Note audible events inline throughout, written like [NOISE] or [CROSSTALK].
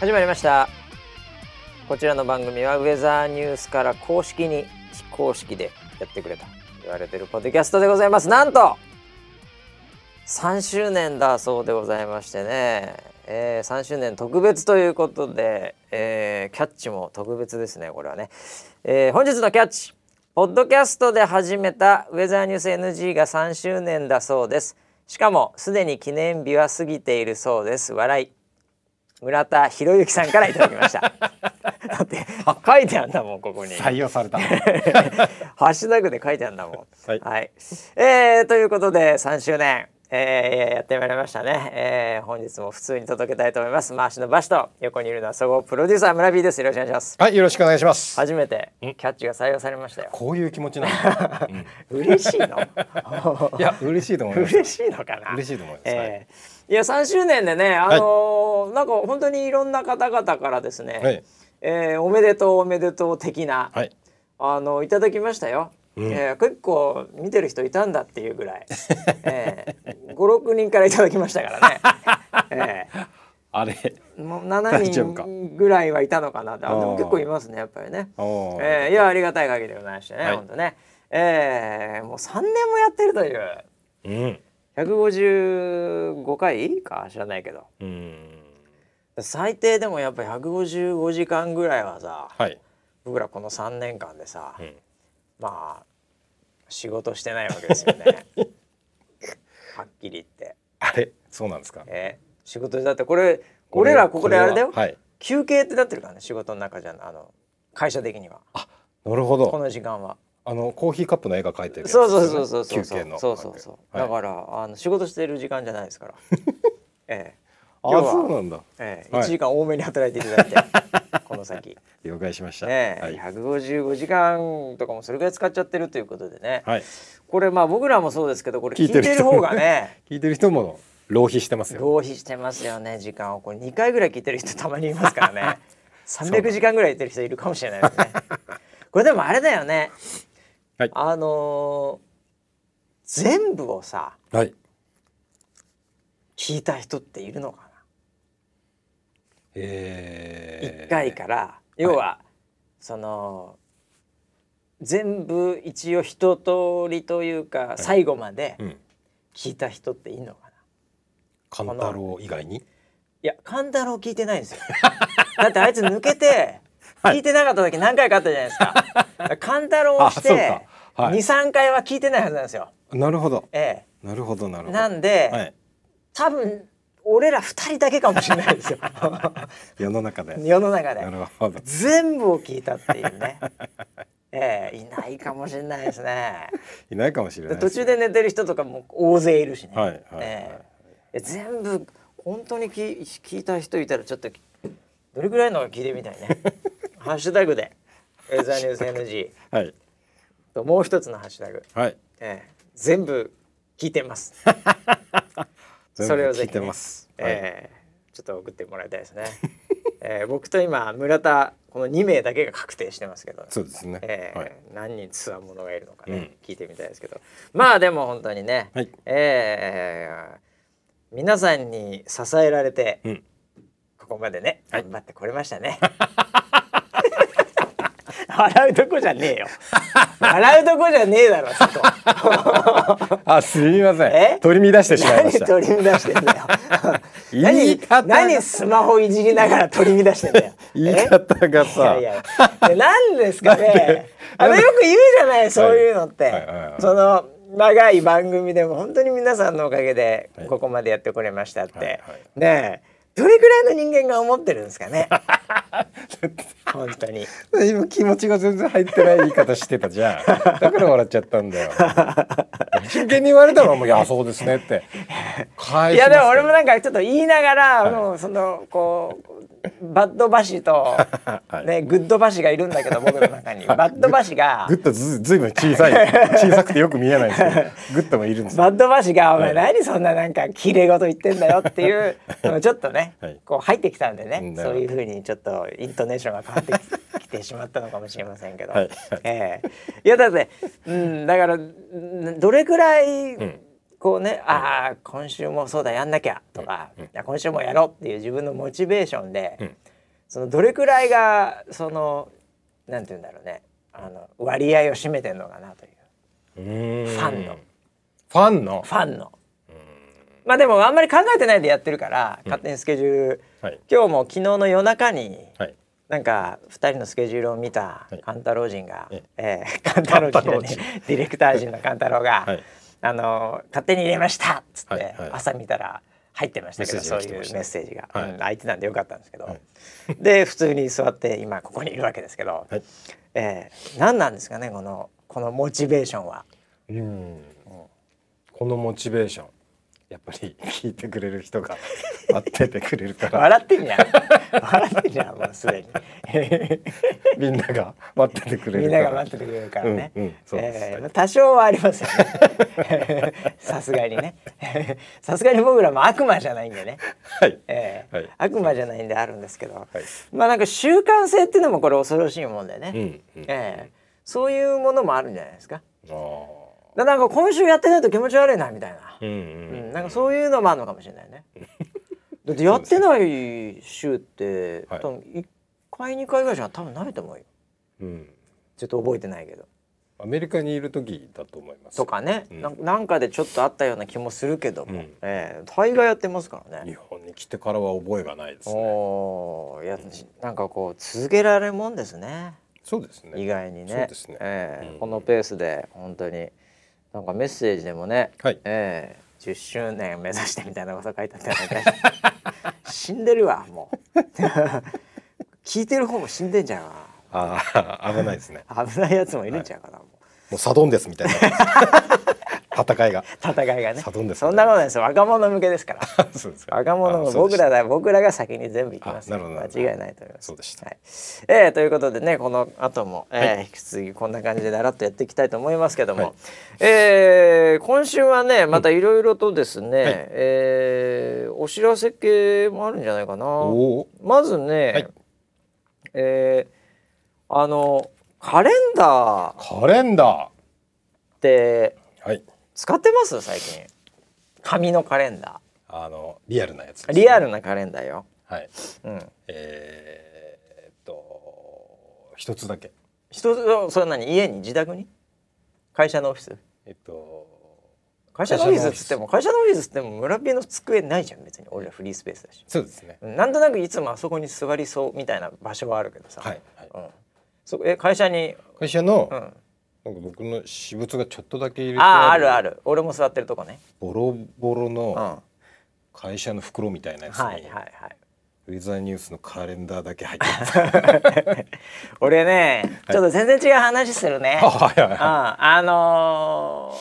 始まりました。こちらの番組はウェザーニュースから公式に非公式でやってくれと言われてるポッドキャストでございます。なんと3周年だそうでございましてね、えー、3周年特別ということで、えー、キャッチも特別ですねこれはね、えー、本日のキャッチポッドキャストで始めたウェザーニュース NG が3周年だそうです。しかもすでに記念日は過ぎているそうです。笑い。村田博之さんからいただきました。[LAUGHS] だって書いてあんだもんここに。採用された [LAUGHS] ハッシュタグで書いてあんだもん。はい、はい、えー、ということで3周年。えー、やってまいりましたね、えー、本日も普通に届けたいと思います。回しのバシと横にいるのは総合プロデューサー村 B です。よろしくお願いします。はいよろしくお願いします。初めてキャッチが採用されましたよ。こういう気持ちなんだ、うん、嬉しいの？[LAUGHS] いや嬉しいと思います。嬉しいのかな？嬉しいと思います、えー、いや3周年でねあのーはい、なんか本当にいろんな方々からですね、はい、えー、おめでとうおめでとう的な、はい、あのいただきましたよ。うん、えー、結構見てる人いたんだっていうぐらい、えー、56人からいただきましたからね。[LAUGHS] えー。あれ。もう7人ぐらいはいたのかなあでも結構いますねやっぱりね、えー、いやありがたい限りでございましてね、はい、本当ね、えー、もう3年もやってるという、うん、155回か知らないけど、うん、最低でもやっぱり155時間ぐらいはさ、はい、僕らこの3年間でさ、うん。まあ仕事してないわけですよね。[LAUGHS] はっきり言って。あれ？そうなんですか？えー、仕事だってこれ俺らここであれだよ、はい、休憩ってなってるからね仕事の中じゃあの会社的には。あなるほど。この時間はあのコーヒーカップの絵が描いてる、ね、そうそうそうそうそうそうそうそうそう、だからあの仕事してる時間じゃないですから [LAUGHS] ええあそうなんだ。ええー、1時間多めに働いていただいて、[LAUGHS] この先。了解しました。ね、はい、155時間とかもそれぐらい使っちゃってるということでね。はい、これまあ僕らもそうですけど、これ聞いてる方がね、聞いてる [LAUGHS] 人も浪費してますよ。浪費してますよね時間をこれ2回ぐらい聞いてる人たまにいますからね。300時間ぐらい言ってる人いるかもしれないですね。これでもあれだよね。はい、あのー、全部をさ、はい、聞いた人っているのかな？1回から。要は、はい、その全部一応一通りというか、はい、最後まで聞いた人っていいのかな？勘太郎以外に？いや勘太郎聞いてないんですよ。だってあいつ抜けて聞いてなかった時何回かあったじゃないですか。[LAUGHS] 勘太郎をして23、はい、回は聞いてないはずなんですよ。なるほど。ええ。なるほどなるほど。なんで、はい、多分俺ら二人だけかもしれないですよ。[LAUGHS] 世の中で。世の中で。全部を聞いたっていうね。ええー、いないかもしれないですね。[LAUGHS] いないかもしれない、ね、途中で寝てる人とかも大勢いるしね、はいはい、えー、全部本当に聞聞いた人いたらちょっとどれぐらいの聞いてみたいねハッシュタグで「ウェザーニュース NG」はい、ともう一つのハッシュタグ、はい。えー、全部聞いてます。[LAUGHS] それをぜひ、ね、えー、ちょっと送ってもらいたいですね。[LAUGHS] えー、僕と今村田この2名だけが確定してますけど、そうですね、えー、はい、何人つわものがいるのかね、うん、聞いてみたいですけど。まあでも本当にね、はい、えー、皆さんに支えられて、うん、ここまでね頑張ってこれましたね。[LAUGHS] 笑うとこじゃねえよ。笑うとこじゃねえだろそこあすみません。取り乱してしまいました。取り乱してんだよ。[LAUGHS] 何何スマホいじりながら取り乱してんだよ。言い方がさ。いやいや。何ですかね。あのよく言うじゃないそういうのって、その長い番組でも本当に皆さんのおかげでここまでやってこれましたって、ねえどれぐらいの人間が思ってるんですかね？[LAUGHS] 本当に。今気持ちが全然入ってない言い方してたじゃん。だから笑っちゃったんだよ。真剣に言われたらもう「いやそうですね」って。いやでも俺もなんかちょっと言いながら、はい、もうそのこうバッドバシと、[LAUGHS] ね、グッドバシがいるんだけど僕の中に。[LAUGHS] バッドバシがグッドずずいぶん小さい [LAUGHS] 小さくてよく見えないですけど。グッドもいるんですバッドバシが「お前何そんななんか綺麗事言ってんだよ」っていうちょっとね、こう入ってきたんでねそういうふうにちょっとイントネーションが変わってきてしまったのかもしれませんけど、はい。えー、いやだって、うん、だからどれくらい、うんこうね、ああ今週もそうだやんなきゃとか、うん、今週もやろうっていう自分のモチベーションで、そのどれくらいがそのなんて言うんだろうねあの割合を占めてるのかなという。ファンの。ファンの？ファンの。まあでもあんまり考えてないでやってるから勝手にスケジュール、はい。今日も昨日の夜中にはい。なんか2人のスケジュールを見たはい。勘太郎人が、ええ。ー勘太郎人勘太郎人ね。ディレクター陣の勘太郎が、はいあの勝手に入れましたっつって、朝見たら入ってましたけどそういうメッセージが、はい。うん空いてたんでよかったんですけど、はい。で普通に座って今ここにいるわけですけど、はい。えー何なんですかねこのこのモチベーションは？うん。このモチベーション。やっぱり聞いてくれる人が待っててくれるから。笑ってんじゃん笑ってんじゃんもうすでに。みんなが待っててくれみんるから。なが待っててくれるからね、うんうんえー多少はありますよね。[LAUGHS] さすがにね。さすがに僕らも悪魔じゃないんでね、はい。えーはい。悪魔じゃないんであるんですけど、はい。まあなんか習慣性っていうのもこれ恐ろしいもんでね、うんうんえーそういうものもあるんじゃないですか。あー。だなんか今週やってないと気持ち悪いなみたいな、うんううんんなんかそういうのもあるのかもしれないね [LAUGHS] だってやってない週って、はい。多分1回2回ぐらいじゃ多分ないと思うようん。ちょっと覚えてないけど。アメリカにいる時だと思います。とかね、うん。なんかでちょっとあったような気もするけども、うん。ええ。大概やってますからね。日本に来てからは覚えがないですね。おお、いや、なんかこう続けられるもんですね。そうですね。意外にね。そうですね。ええ。うん。このペースで本当に。なんかメッセージでもね、はい。ええ10周年目指してみたいなこと書いてあったような気がし [LAUGHS] 死んでるわもう。聞いてる方も死んでんじゃんかああ危ないですねな。危ないやつもいるんちゃうかな。もうもうサドンですみたいな [LAUGHS] 戦いが。戦いがね。サドンですそんなことないですよ。若者向けですから。[LAUGHS] そうですか若者僕らだ。僕らが先に全部行きます間違いないと思いますそうでした。はい。えーということでねこの後も、えーは引き続きこんな感じでだらっとやっていきたいと思いますけども、はい。えー今週はねまたいろいろとですね、はい。えーお知らせ系もあるんじゃないかな。まずね、はい。えーあのカレンダー。カレンダってーはい使ってます？最近。紙のカレンダあのリアルなやつーリアルルなカレンダーよ、はい。うん、えー、っと一つだけ。人それは何？家に？自宅に？会社のオフィス？えっと会社のオフィスっつっても会社のオフィスっても村ピーの机ないじゃん別に。俺らフリースペースだし。そうですね。うん。なんとなくいつもあそこに座りそうみたいな場所はあるけどさ、はい、はい、うん、そえ会社に、会社の、うん、なんか僕の私物がちょっとだけ入れてあああるるある。俺も座ってるとこね、ボロボロうん、のは会社の袋みたいなやついはいに、はい。ウェザーニュースのカレンダーだけ入ってます。俺ねちょっと全然違う話するね、あ [LAUGHS] はいはい。うん、はあの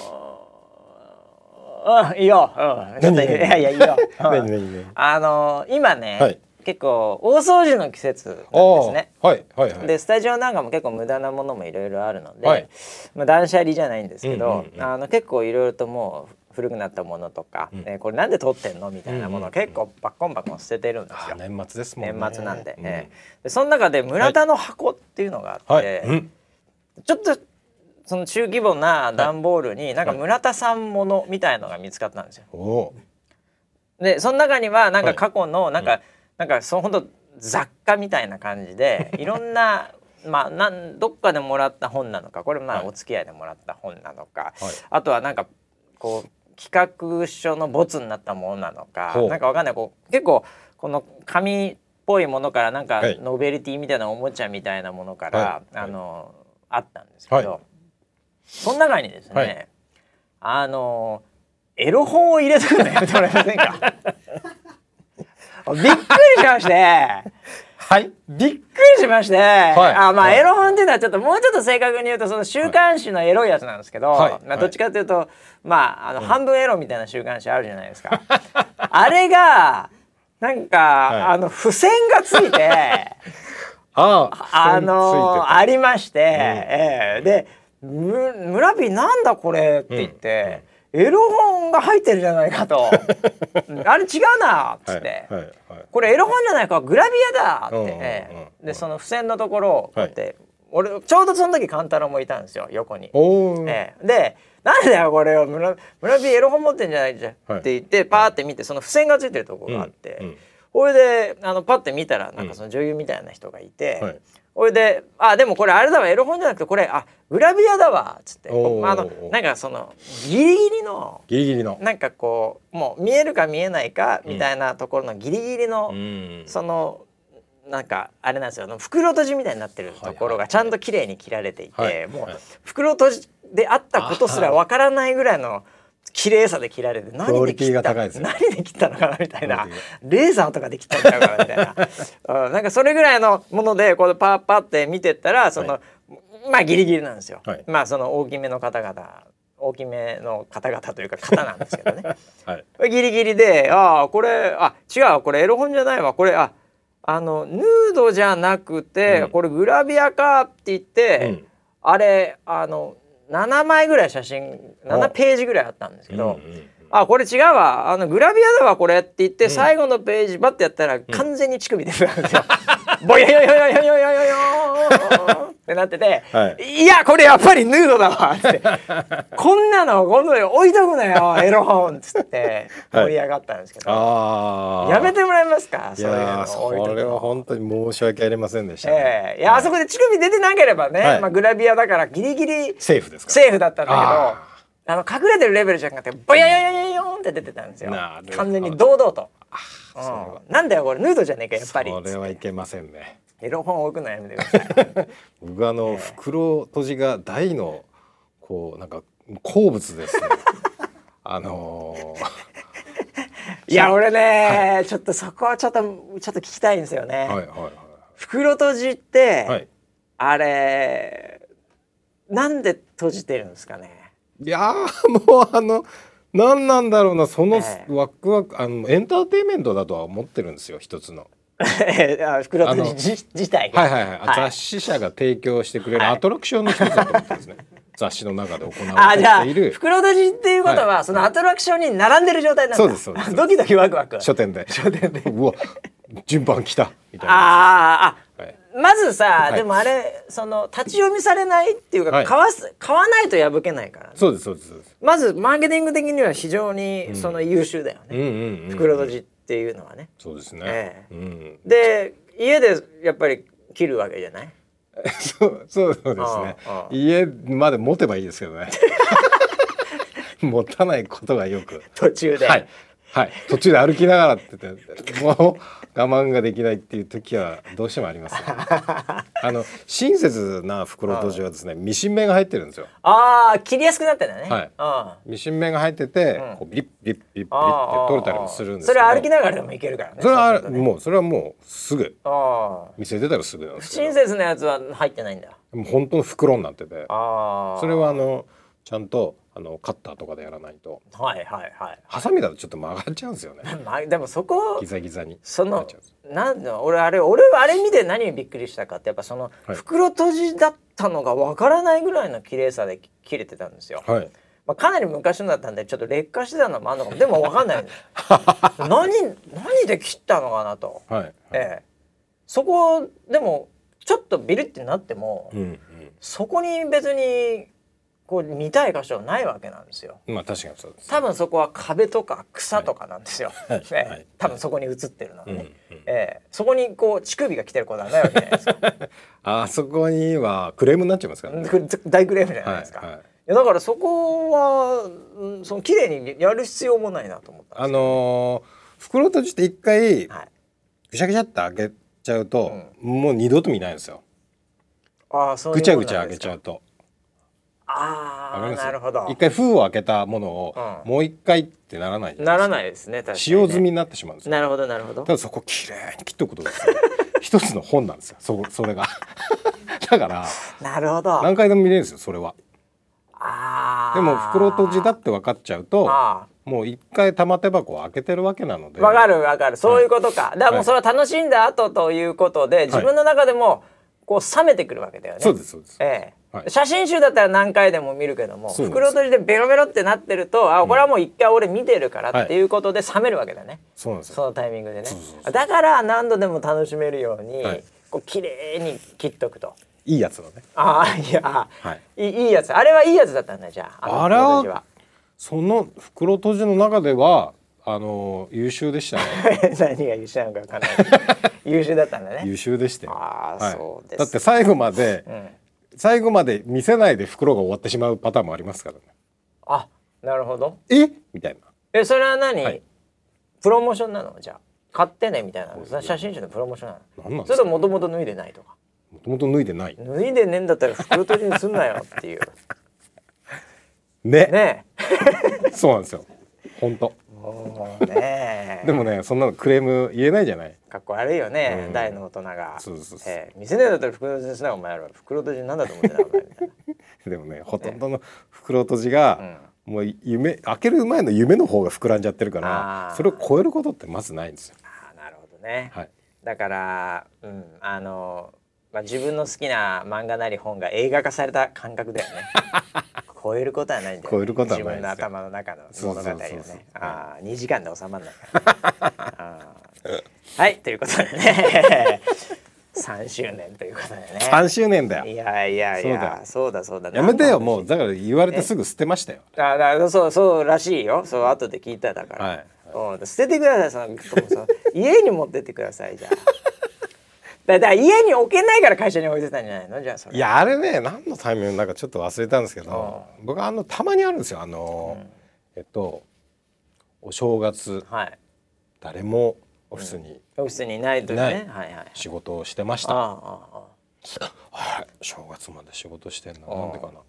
ー、うんいいよ、うん、い何やいやいいよ、うん。あのー今ね、はい結構大掃除の季節なんあですね。あはいはいはい。でスタジオなんかも結構無駄なものもいろいろあるので、はい。まあ、断捨離じゃないんですけど、うんうんうんあの結構いろいろともう古くなったものとか、うん。えーこれなんで取ってんのみたいなものをうんうんうん。結構バッコンバッコン捨ててるんですよ。あ年末ですもんね。年末なんで,、うん。えー。でその中で村田の箱っていうのがあって、はい、うん、ちょっとその中規模な段ボールになんか村田さんものみたいのが見つかったんですよ。でその中にはなんかはい。過去のなんか、なんかその本当雑貨みたいな感じで [LAUGHS] いろんなまあなんどっかでもらった本なのかこれまはい。あお付き合いでもらった本なのか、はい。あとはなんかこう企画書のボツになったものなのかほう。なんかわかんない。こう結構この紙っぽいものからなんかはい。ノベルティみたいなおもちゃみたいなものから、はい。あのあったんですけど、はい。その中にですね、はい。あのエロ本を入れてくるのやめてもらえませんか？びっくりしまして。はい。びっくりしまして、あまあ、はい。エロ本っていうのはちょっともうちょっと正確に言うとその週刊誌のエロいやつなんですけど、はい。まあ、どっちかというと、まああの半分エロみたいな週刊誌あるじゃないですか。あれがなんか、はい。あの付箋がついて [LAUGHS] ああのあありまして、ええ。で「む村ピーなんだこれ」って言って、エロ本が入ってるじゃないかと「う [LAUGHS] んあれ違うな」っつって。はいはいはい。これエロ本じゃないかグラビアだって、でその付箋のところをこうやっはて、俺ちょうどその時勘太郎もいたんですよ横に。ええ。で「なんだよこれを村村ピーエロ本持ってんじゃないじゃん」はい。って言ってパーって見てその付箋がついてるところがあって、うんうん。これであのパッて見たらなんかその女優みたいな人がいて、はいこれで「あでもこれあれだわエロ本じゃなくてこれあグラビアだわ」っつって。あのなんかそのギリギリのギリギリの。なんかこうもう見えるか見えないかみたいなところのギリギリの、うん。そのなんかあれなんですよ袋閉じみたいになってるところがちゃんと綺麗に切られていて、もうはいはい。袋閉じであったことすらわからないぐらいの綺麗さで切られて何で切った何で切ったのかなみたいな。レーザーとかで切ったんちゃうかなみたいな、うん、なんかそれぐらいのものでこうパッパって見てったらその、はまあギリギリなんですよ、はい。まあその大きめの方々大きめの方々というか方なんですけどね。[LAUGHS] はい。ギリギリで「ああこれあ違うこれエロ本じゃないわ。これああのヌードじゃなくて、うん。これグラビアか」って言って、うん。あれあの7枚ぐらい写真7ページぐらいあったんですけど。うんうんあこれ違うわあのグラビアだわこれって言って、最後のページバッてやったら完全に乳首出てたんですよ。ぼよよよよよよよよよーってなってて、、はい。やこれやっぱりヌードだわって。[LAUGHS] こんなの今度で置いとくなよ [LAUGHS] エロ本っつってはい。盛り上がったんですけど、ああやめてもらえますかいそういうの置いとくの。それは本当に申し訳ありませんでした、ね。ええ。いやあそこで乳首出てなければね、はい。まあ、グラビアだからギリギリセーフですか。セーフだったんだけどああの隠れてるレベルじゃなくてボヨヨヨヨヨーンって出てたんですよ完全に堂々と、それはうん、なんだよこれヌードじゃねえかやっぱりそれはいけませんねエロ本置くのやめてください [LAUGHS] 僕あの、袋閉じが大のこうなんか好物ですね。[LAUGHS] あのいや俺ね、ちょっとそこはちょっとちょっと聞きたいんですよね、ー、はいはいは袋閉じって、いはい。あれなんで閉じてるんですかね？いやーもうあの何なんだろうなそのええ。ワクワクあのエンターテインメントだとは思ってるんですよ一つの。[LAUGHS] あ袋閉じ自自体が。はいはいはい、雑誌社が提供してくれるはい。アトラクションの一つだと思ってですね。雑誌の中で行われている。袋閉じっていうことは、そのアトラクションに並んでる状態なんだ。そうですそうです。ドキドキワクワク。書店で。書店で。うわ順番来たみたいな。あーあ、はい。まずさ、い。でもあれその立ち読みされないっていうか、はい。買わす買わないと破けないからね、そうですそうですそうです。まずマーケティング的には非常にその優秀だよね。袋閉じっていうのはねそうですね。ええうん。で家でやっぱり切るわけじゃない？[LAUGHS] そうそうですね。家まで持てばいいですけどね。[LAUGHS] 持たないことがよく。途中で、はい。はい。途中で歩きながらって言って、もう我慢ができないっていう時はどうしてもあります、ね。[LAUGHS] あの親切な袋閉じはですね、ミシン目が入ってるんですよ。ああ切りやすくなってんだね。はい。あミシン目が入ってて、うん。こうビリッビリッビリッビリッあって取れたりもするんですそ。れ歩きながらでもいけるからねそれはもうそれはもうすぐ。ああ店出たらすぐなんで不す親切なやつは入ってないんだ。もう本当の袋になってて。ああそれはあのちゃんとあのカッターとかでやらないと。はいはいはい。ハサミだとちょっと曲がっちゃうんですよね。[LAUGHS] まあでもそこギザギザに。そのなんだ俺あれ俺はあれ見て何にびっくりしたかってやっぱそのはい。袋閉じだったのがわからないぐらいの綺麗さで切れてたんですよ。はい。まあ、かなり昔のだったんでちょっと劣化してたのもあるのかも。でもわかんない。[LAUGHS] 何何で切ったのかなと、はいええ、そこでもちょっとビリってなっても、うん。そこに別にこう見たい箇所はないわけなんですよ。うんまあ確かにそうです多分そこは壁とか草とかなんですよ。はいええはい多分そこに映ってるのはね。うんうんええそこにこう乳首が来てることはないわけじゃないですか。[LAUGHS] あそこにはクレームになっちゃいますからね大クレームじゃないですか。はいはいだからそこはうんその綺麗にやる必要もないなと思ったんあ。のー袋閉じって一回はい。ぐしゃぐしゃって開けちゃうと、もう二度と見ないんですよああそうぐちゃぐちゃ開けちゃうとああなるほど一。回封を開けたものを、うんもう一回ってならないならいないですね使ね。用済みになってしまうんですよなるほどなるほどた。だそこ綺麗に切っておくことですよ一つの本なんですよそそれが [LAUGHS] だからなるほど。何回でも見れるんですよそれはああ。でも袋閉じだって分かっちゃうとあもう一回玉手箱を開けてるわけなのであ。わかるわかるそういうことか。だからもうそれは楽しんだ後ということで、自分の中でもこう冷めてくるわけだよね。そうですそうですええはい。写真集だったら何回でも見るけども袋閉じでベロベロってなってるとあこれはもう一回俺見てるからはいってい。うことで冷めるわけだね、そうなんですよ。そのタイミングでね。だから何度でも楽しめるように、はい。こう綺麗に切っとくと。いいやつのね。ああいや、はい。い、いやつ。あれはいいやつだったんだじゃあ。のあれは袋閉じは。その袋閉じの中ではあの優秀でしたね。[LAUGHS] 何が優秀なのか分かんない。[LAUGHS] 優秀だったんだね。優秀でしたよ。ああ、はい。そうです。だって最後まで、うん、最後まで見せないで袋が終わってしまうパターンもありますからね。あなるほど。え？みたいな。えそれは何、はい。プロモーションなの？じゃあ買ってねみたいなの？写真集のプロモーションなの？何なんそれともともと脱いでないとか？もともと脱いでない。脱いでねえんだったら袋閉じにすんなよっていう。ね。ねそうなんですよ。本当えもうね。え [LAUGHS] でもねそんなのクレーム言えないじゃない？かっこ悪いよね、うん。大の大人が。そうそうそう。ええ。見せねえんだったら袋閉じにすなお前ら袋閉じなんだと思ってたお前みたいな。[LAUGHS] でもねほとんどの袋閉じが、うん。もう夢開ける前の夢の方が膨らんじゃってるかあー。らそれを超えることってまずないんですよ。あーなるほどね、はい、だから、うん、あの、まあ、自分の好きな漫画なり本が映画化された感覚だよね [LAUGHS] 超えることはないんだよ、ね、超えることはない自分の頭の中の物語をね。ああ2時間で収まんないからはいということでね。[LAUGHS] 3周年ということでね。3周年だいよやいやいそうだ。やそうだそうだ。やめてよもうだから言われてすぐ捨てましたよ。あだそうそうらしいよ。そう後で聞いただから、はい。うん。捨ててくださいその家に持ってってくださいじゃあだだから家に置けないから会社に置いてたんじゃないの？じゃあそれ。いやあれね何のタイミングなんかちょっと忘れたんですけど僕あのたまにあるんですよ。あの、えっとお正月はい。誰もオフィスにオフィスにいないとね。はいはい仕事をしてました。はい正月まで仕事してんなあなんでかな？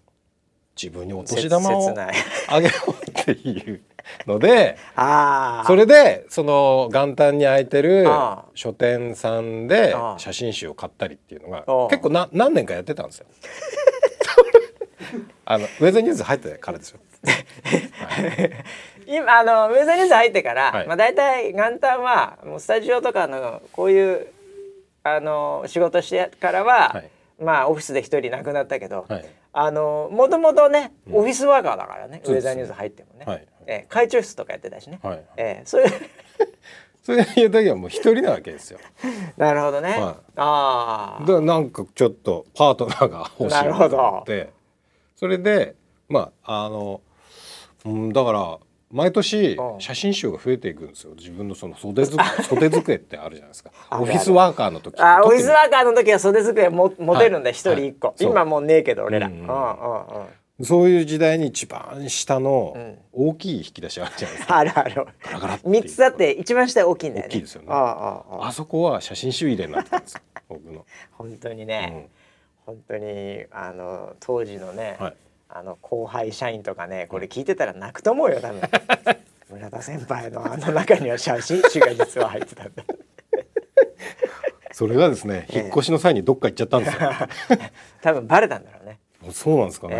自分にお年玉をあげようっていうのでそれでその元旦に空いてる書店さんで写真集を買ったりっていうのが結構な何年かやってたんですよ。[LAUGHS] あのウェザーニュース入ってからですよ。[LAUGHS] 今あのウェザーニュース入ってから、はい。まあ大体元旦はもうスタジオとかのこういうあの仕事してからは、はい。まあオフィスで一人亡くなったけど、はいあのもともとね、オフィスワーカーだからね、ウェザーニュース入ってもね、はい。えー会長室とかやってたしね、はい。えーそういう [LAUGHS] それいう時はもう一人なわけですよ。[LAUGHS] なるほどね、はい。ああ。でなんかちょっとパートナーが欲しいなるほどと思って。それでまああの、うん、だから毎年うん写真集が増えていくんですよ。自分のその袖づ [LAUGHS] 袖机ってあるじゃないですか。[LAUGHS] オフィスワーカーの時あーオフィスワーカーの時は袖机も持てるんだ一、人一個、はい。今もうねえけど俺ら、ううんうん。んうんうん。そういう時代に一番下のん。大きい引き出しあるじゃないですか、あるある。ガラガラっていう三つあって一番下大きいんだよね。大きいですよね。あそこは写真集入れになってたんですよ僕の。[LAUGHS] 本当にね、本当にあの当時のね、はいあの後輩社員とかねこれ聞いてたら泣くと思うよ多分。[LAUGHS] 村田先輩のあの中には写真集が実は入ってたんだ [LAUGHS] それがですねええ。引っ越しの際にどっか行っちゃったんですよ。[LAUGHS] 多分バレたんだろうね。そうなんですかね。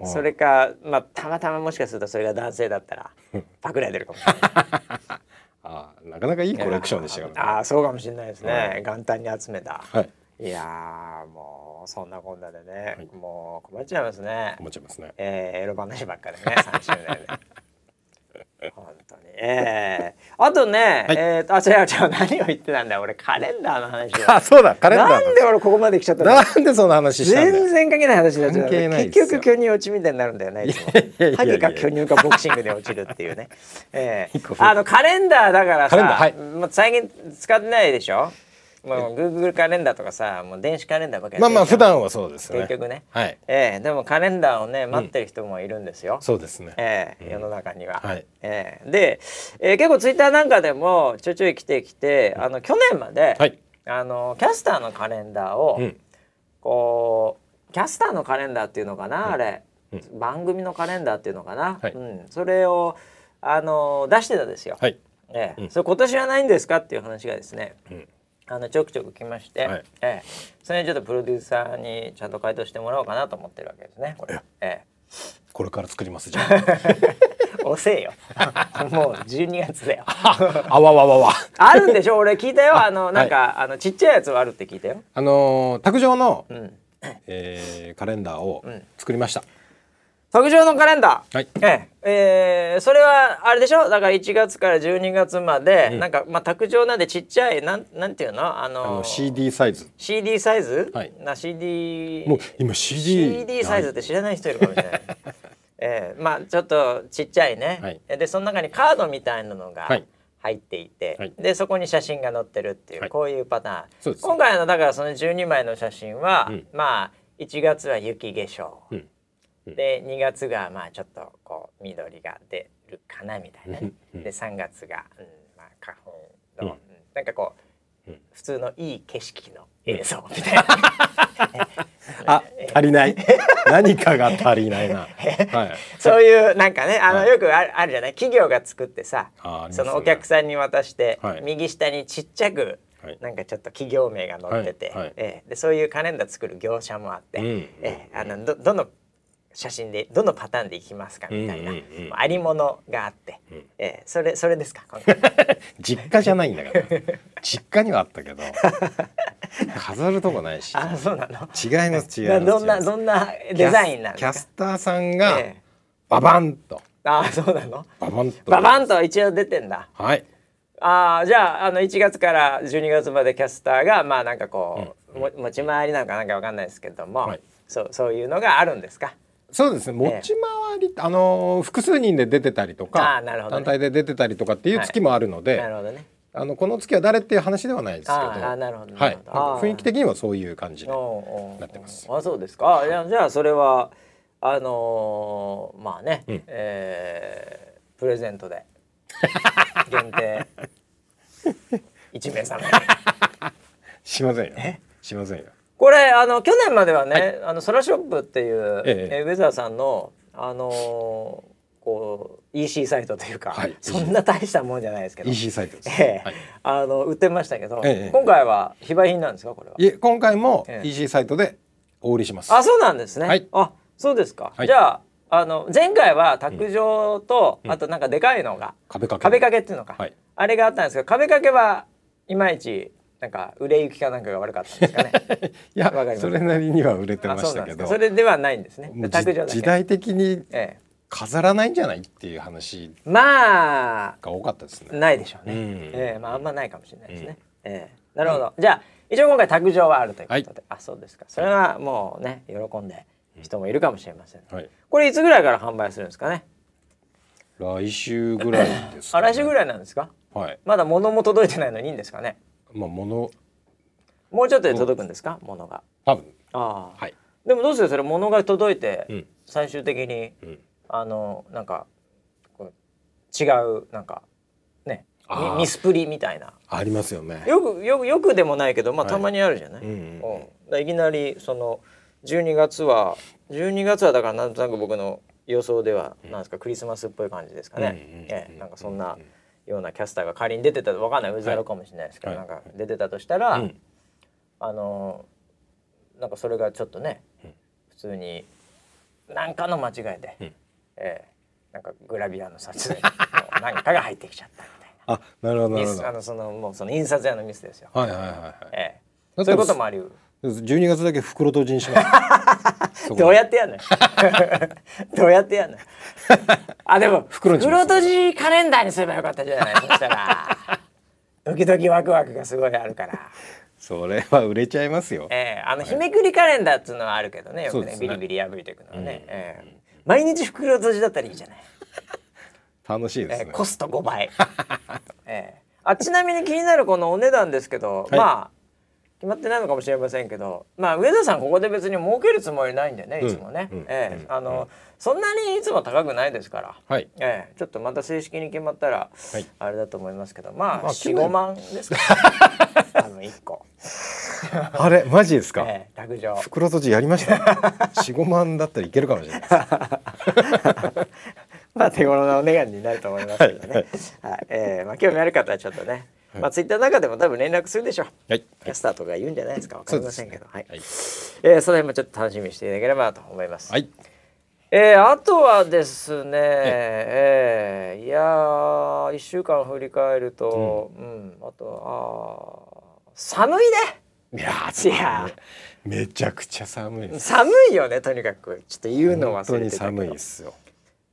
えそれかまあたまたまもしかするとそれが男性だったらパクられてるかもしれない。あーなかなかいいコレクションでしたからね。ああそうかもしれないですね、はい。元旦に集めた、はい。い、やーもうそんなこんなでね、はい。もう困っちゃいますね。思っちゃいますね。えー、エロ話ばっかりね [LAUGHS] 3周年で。本当に。えー、あとね、はい。えーとあ違う違う何を言ってたんだよ俺カレンダーの話を。あ、そうだ、カレンダーなんで俺ここまで来ちゃったの？なんでそんな話したんだよ。全然関係ない話になっちゃ関係うないですよ。結局巨乳落ちみたいになるんだよねいつも。ハゲか巨乳かボクシングで落ちるっていうね、えー、あのカレンダーだからさはい。最近使ってないでしょ？もう Google カレンダーとかさもう電子カレンダーばっかりまあまあ、普段段はそうですね。結局ね、はい。ええでもカレンダーをね待ってる人もいるんですよ、そうですね。ええ世の中には。はい。ええ。で、えー結構ツイッターなんかでもちょいちょい来てきて、あの去年まで、はい。あのキャスターのカレンダーを、うん。こうキャスターのカレンダーっていうのかな、あれ、うん。番組のカレンダーっていうのかな、はい。うん、それをあの出してたんですよ。はい。ええ。うん。それ今年はないんですかっていう話がですね、うんあのちょくちょく来まして、はい。ええ。それにちょっとプロデューサーにちゃんと回答してもらおうかなと思ってるわけですね。これ。ええ。これから作りますじゃあ。[LAUGHS] 遅えよ。[LAUGHS] もう12月だよ。[LAUGHS] あわわわわ。あるんでしょ？俺聞いたよ。あのなんか、あのちっちゃいやつはあるって聞いたよ。あのー卓上のうん。えーカレンダーをん。作りました。卓上のカレンダー。はい。ええ。えーそれはあれでしょ？だから1月から12月まで、なんかまあ卓上なんでちっちゃいなんなんていうの？あのあの CD サイズ。CD サイズ、はい。な CD もう今 CD。CD サイズって知らない人いるかもしれない。[LAUGHS] えー、まあちょっとちっちゃいね、はい。でその中にカードみたいなのがはい。入っていて、はい。でそこに写真が載ってるっていう、はい。こういうパターン。そうです。今回のだからその12枚の写真は、うん。まあ1月は雪化粧、うんうんで2月がまあちょっとこう緑が出るかなみたいなね、うん。で3月が、うんまあ、花粉の、うん。うんなんかこう、うん。普通のいい景色の映像みたいな。あ足りない。[LAUGHS] 何かが足りないな。はい。そういうなんかねあの、はい。よくあるあるじゃない？企業が作ってさそのお客さんに渡して、はい。右下にちっちゃく、はい。なんかちょっと企業名が載ってて、はい。はい。ええ。でそういうカレンダー作る業者もあって、うん。ええ。あのどどの写真でどのパターンでいきますかみたいな、うんうんうん。ありものがあって、ん。ええそれそれですか [LAUGHS] 実家じゃないんだから。実家にはあったけど [LAUGHS] 飾るとこないし。あそうなの？違います [LAUGHS] 違いますどんなどんなデザインなんキャスターさんがええ。ババンと。あそうなの？ババンと。ババンと一応出てんだ。はい。ああじゃああの1月から12月までキャスターがまあなんかこう、も持ち回りなのかなんかわかんないですけども、はい。そうそういうのがあるんですか？そうですね。持ち回り、あのー複数人で出てたりとかね。単体で出てたりとかっていう月もあるので、なるほどね。あのこの月は誰っていう話ではないですけどあなるほど。はい。雰囲気的にはそういう感じでおうおうなってます。あそうですか。あじゃあそれはあのーまあね、うん。えープレゼントで [LAUGHS] 限定。1名様に。しませんよ。しませんよこれあの去年まではね、あのソラショップっていう、ええ。えウェザーさんのあのーこう EC サイトというか、はい。そんな大したもんじゃないですけど、EC サイトです、ええ。はい、あの売ってましたけど、ええ。今回は非売品なんですかこれは？いえ今回もええ。EC サイトでお売りします。あそうなんですね。はい。あそうですか。はい。じゃああの前回は卓上と、あとなんかでかいのが、壁掛け。壁掛けっていうのか、はい。あれがあったんですけど壁掛けはいまいちなんか売れ行きかなんかが悪かったんですかね。[LAUGHS] いやわかりますそれなりには売れてあましたけどそ。それではないんですね時代的にええ飾らないんじゃないっていう話まあが多かったですね。ないでしょうね。うんええまああんまないかもしれないですね。ええなるほど。じゃあ一応今回卓上はあるということで、あそうですか。それはもうね喜んで人もいるかもしれません。はい。これいつぐらいから販売するんですかね？来週ぐらいですか、[LAUGHS] あ来週ぐらいなんですか？はい。まだ物も届いてないのにいいんですかね？まあ物もうちょっとで届くんですか？物が。多分ああ。はい。でもどうする？それ物が届いて、うん最終的にうん。あのなんか違うなんかねミミスプリみたいな。ありますよね。よくよくよくでもないけどまあはいたまにあるじゃない？うんうんうんいきなりその12月は12月はだからなんとなく僕の予想ではなんですか？クリスマスっぽい感じですかね。うんうんうんええなんかそんなようなキャスターが仮に出てたわかんないウザロかもしれないですけど、はいなんか出てたとしたら、うんあのなんかそれがちょっとね、うん普通に何かの間違いで、うんええなんかグラビアの撮影の何かが入ってきちゃったみたいな。あ、なるほどなるほど。あのそのもうその印刷屋のミスですよ。はいはいはい。ええ、だったらそういうこともありうる。12月だけ袋閉じにします。[LAUGHS] どうやってやんのよ。どうやってやんのよ。[LAUGHS] [LAUGHS] あでも袋閉じカレンダーにすればよかったじゃないそしたら。ドキドキワクワクがすごいあるから。それは売れちゃいますよ。ええあの日めくりカレンダーっていうのはあるけどねよくねねビリビリ破いていくのはね、うん。ええ。毎日袋閉じだったらいいじゃない、[LAUGHS] 楽しいですね。ええコスト5倍、ええ。あちなみに気になるこのお値段ですけど、はい。まあ決まってないのかもしれませんけどまあ上田さんここで別に儲けるつもりないんでねいつもね、うん。うんええ。うん。あの、そんなにいつも高くないですから、はい。ええ。ちょっとまた正式に決まったら、はい。あれだと思いますけど。まあまあ45万ですか多分1個、[LAUGHS] あれマジですか？ええ卓上袋閉じやりました？[LAUGHS] 四五万だったらいけるかもしれないです。[LAUGHS] まあ手頃なお値段になると思いますけどね。はい、えーまあ興味ある方はちょっとね、まあツイッターの中でも多分連絡するでしょう。はい。キャスターとか言うんじゃないですかわかりませんけど、はい。はい。えーその辺もちょっと楽しみにしていただければと思います。はい。えーあとはですね、えーいやー一週間振り返ると、うん、あとはあー寒いね。いやいやめちゃくちゃ寒い。寒いよねとにかくちょっと言うの本当に忘れてたけど寒いですよ。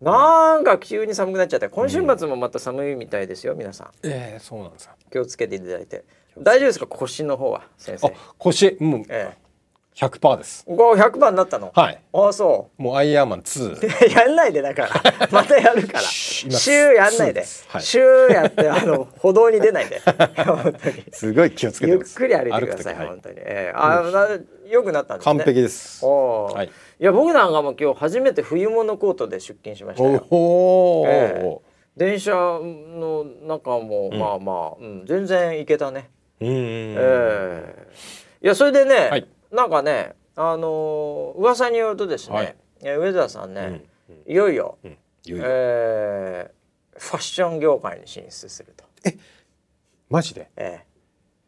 なんか急に寒くなっちゃって今週末もまた寒いみたいですよ皆さん。ええそうなんですか。気をつけていただいて。大丈夫ですか？腰の方は先生。あ腰うんえ。え100%です。こう100番になったの？はい。ああそもうアイアンマン2う [LAUGHS] やんないでだから。[LAUGHS] またやるから。週やんないで、はい。週やってあの歩道に出ないで。本当にすごい気をつけてゆっくり歩いてください、本当に、えー、あなよくなったんですね。完璧です。おー。はいいや僕なんかも今日初めて冬物コートで出勤しましたよ。おお、ええ。電車の中も、まあまあ、うん、全然行けたね、うんうんええ。いやそれでね、はい。なんかねあのー噂によるとですね、はい。え上澤さんね、うんいよいよ、うん。いよいよ。えーファッション業界に進出すると。マジで？ええ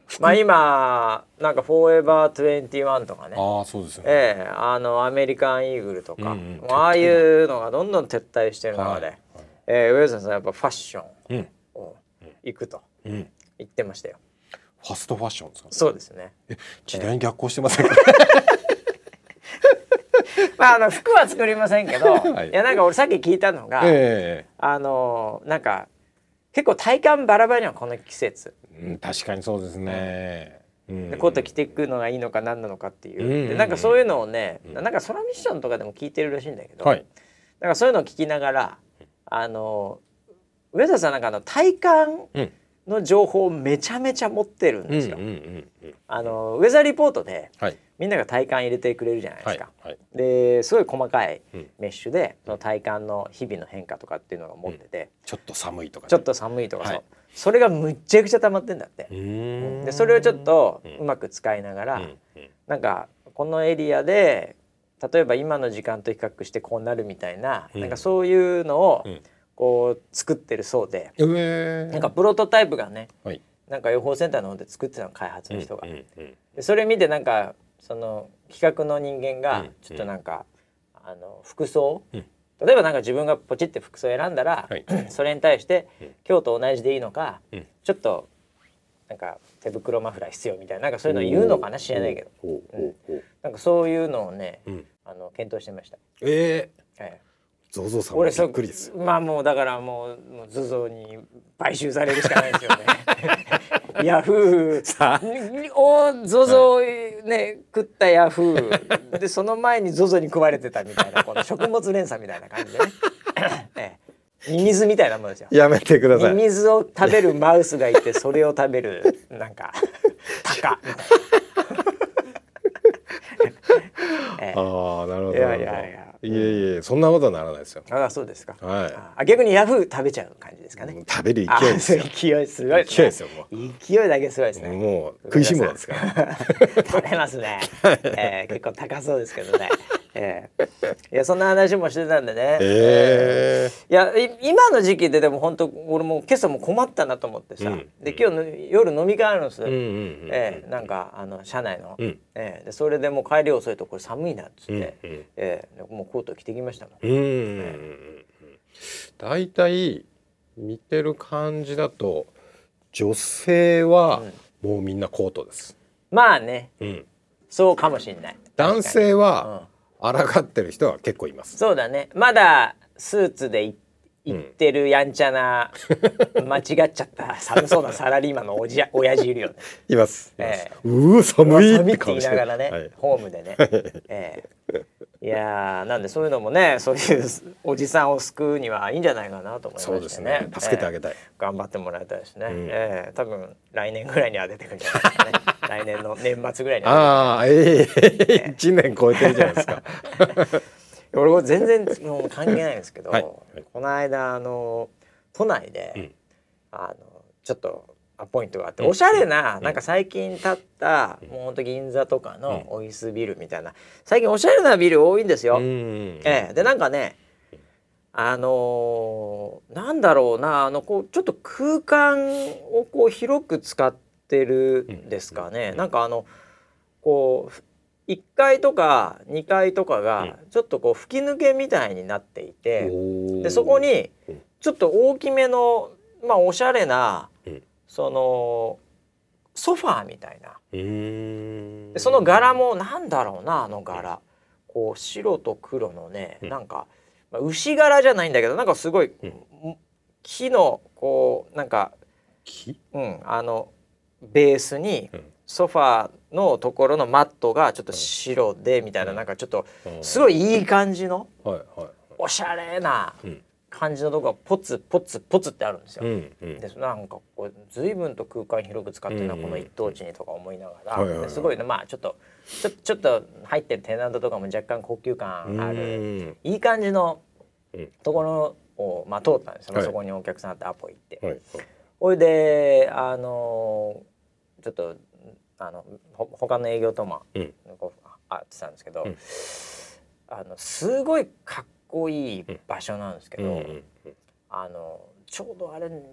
[LAUGHS] まあ今なんか「フォーエバー21」とかね。ああそうですよね、ええあのアメリカンイーグルとか、うんうん。ああいうのがどんどん撤退してる中で、はいええ上澤さんやっぱファッションうん。を行くとうん。言ってましたよ。ファストファッションですか？そうですね。時代に逆行してませんか、[LAUGHS] まああの服は作りませんけど、[LAUGHS] はい。い、やなんか俺さっき聞いたのが、え。あのなんか結構体感バラバラにはこの季節。えうん、確かにそうですね、うん。でコート着ていくのがいいのか何なのかっていう、うん。うんうんでなんかそういうのをね、なんかソラミッションとかでも聞いてるらしいんだけど、はい。なんかそういうのを聞きながらあの上田さんなんかあの体感うん。の情報をめちゃめちゃ持ってるんですよ。うんうんうんうん。あのウェザーリポートではいみんなが体感入れてくれるじゃないですはいか。はい。ですごい細かいうん。メッシュでその体感の日々の変化とかっていうのが持ってて、ちょっと寒いとかね、ちょっと寒いとかそう、はい。それがむっちゃくちゃ溜まってんだって。でそれをちょっとうん。うまく使いながら、うん。うん。なんかこのエリアで例えば今の時間と比較してこうなるみたいな,、うん。なんかそういうのをうん。こう作ってるそうで、うえなんかプロトタイプがねはい。なんか予報センターの方で作ってたの開発の人が。うんうんうん。でそれ見てなんかその企画の人間がうんちょっとなんか、あの服装、うん。例えばなんか自分がポチって服装選んだら、はい。[CLEARS THROAT] それに対して、うん。今日と同じでいいのか、うん。ちょっとなんか手袋マフラー必要みたいななんかそういうの言うのかな知らないけどほうほうほうなんかそういうのをね、うん。あの検討してました。ええええゾゾさんもびっくりですまあもうだからもうもうズゾに買収されるしかないですよね。[LAUGHS] ヤフさーをゾゾね食ったヤフー。でその前にゾゾに食われてたみたいなこの食物連鎖みたいな感じでね。[LAUGHS] ええ。ミミズみたいなものですよ。やめてください。ミミズを食べるマウスがいてそれを食べるなんか [LAUGHS] タカああなるほど。いやいやいやいえいえそんなことはならないですよああそうですか。はいあ逆にヤフー食べちゃう感じですかね。食べるあ勢いですよ勢いすごい勢いですよも勢いだけすごいですね。もう食いしん坊ですから [LAUGHS] 食べますね。えー、結構高そうですけどね。えー、いやそんな話もしてたんでね。えいやい今の時期ででも本当俺も今朝も困ったなと思ってさ、うん。で今日の夜飲み会あるんです。よ。えうんうんうん。えーなんかあの車内の、うん。えーでそれでもう帰り遅いとこれ寒いなっつって、うんうんえもうコート着てきましたもん。うんうんうんうん。大体見てる感じだと女性はもうみんなコートです、まあね。うん、そうかもしれない。男性確かは抗ってる人は結構います。そうだね。まだスーツでい行ってるやんちゃな、[LAUGHS] 間違っちゃった寒そうなサラリーマンのおじや親父いるよね。います。いええうわ寒いってて言いながらね、はい。ホームでね。ええ。いやーなんでそういうのもねそういうおじさんを救うにはいいんじゃないかなと思いましてね。そうですね。助けてあげたい。ええ。頑張ってもらいたいですね。ん。ええ。多分来年ぐらいには出てくるんじゃないですかね。来年の年末ぐらいにはああええ一年超えてるじゃないですか。[LAUGHS] 俺全然もう関係ないんですけど、はい。はいこの間あの都内で、うん。あのちょっとアポイントがあって、うん。おしゃれな、なんか最近建った、もうほんと銀座とかのオフィスビルみたいな最近おしゃれなビル多いんですよ。うん。ええ、でなんかねあのーなんだろうなあのこうちょっと空間をこう広く使ってるんですかね、なんかあのこう1階とか2階とかがちょっとこう吹き抜けみたいになっていて、でそこにうん。ちょっと大きめのまあおしゃれな、うん。そのソファーみたいな。うんでその柄もなんだろうなあの柄。こう白と黒のね、うん。なんか、まあ、牛柄じゃないんだけどなんかすごい、うん。木のこうなんか、木？うん、あのベースにうん。ソファーのところのマットがちょっと白でみたいな、なんかちょっとすごいいい感じのおしゃれなうん。感じのとこがポツポツポツってあるんですよ。うんうん。でなんかこう随分と空間広く使ってるな、うんこの一等地にとか思いながら、すごいねまあちょっとちょちょっと入ってるテナントとかも若干高級感ある、うん。いい感じのうん。ところを、まあ、通ったんですよ、はい。そこにお客さんあってアポ行って。はいはいほいであのーちょっとあのほ他の営業とも、うん。こうあってたんですけど、うん。あのすごいかっこいい場所なんですけど、あのちょうどあれうん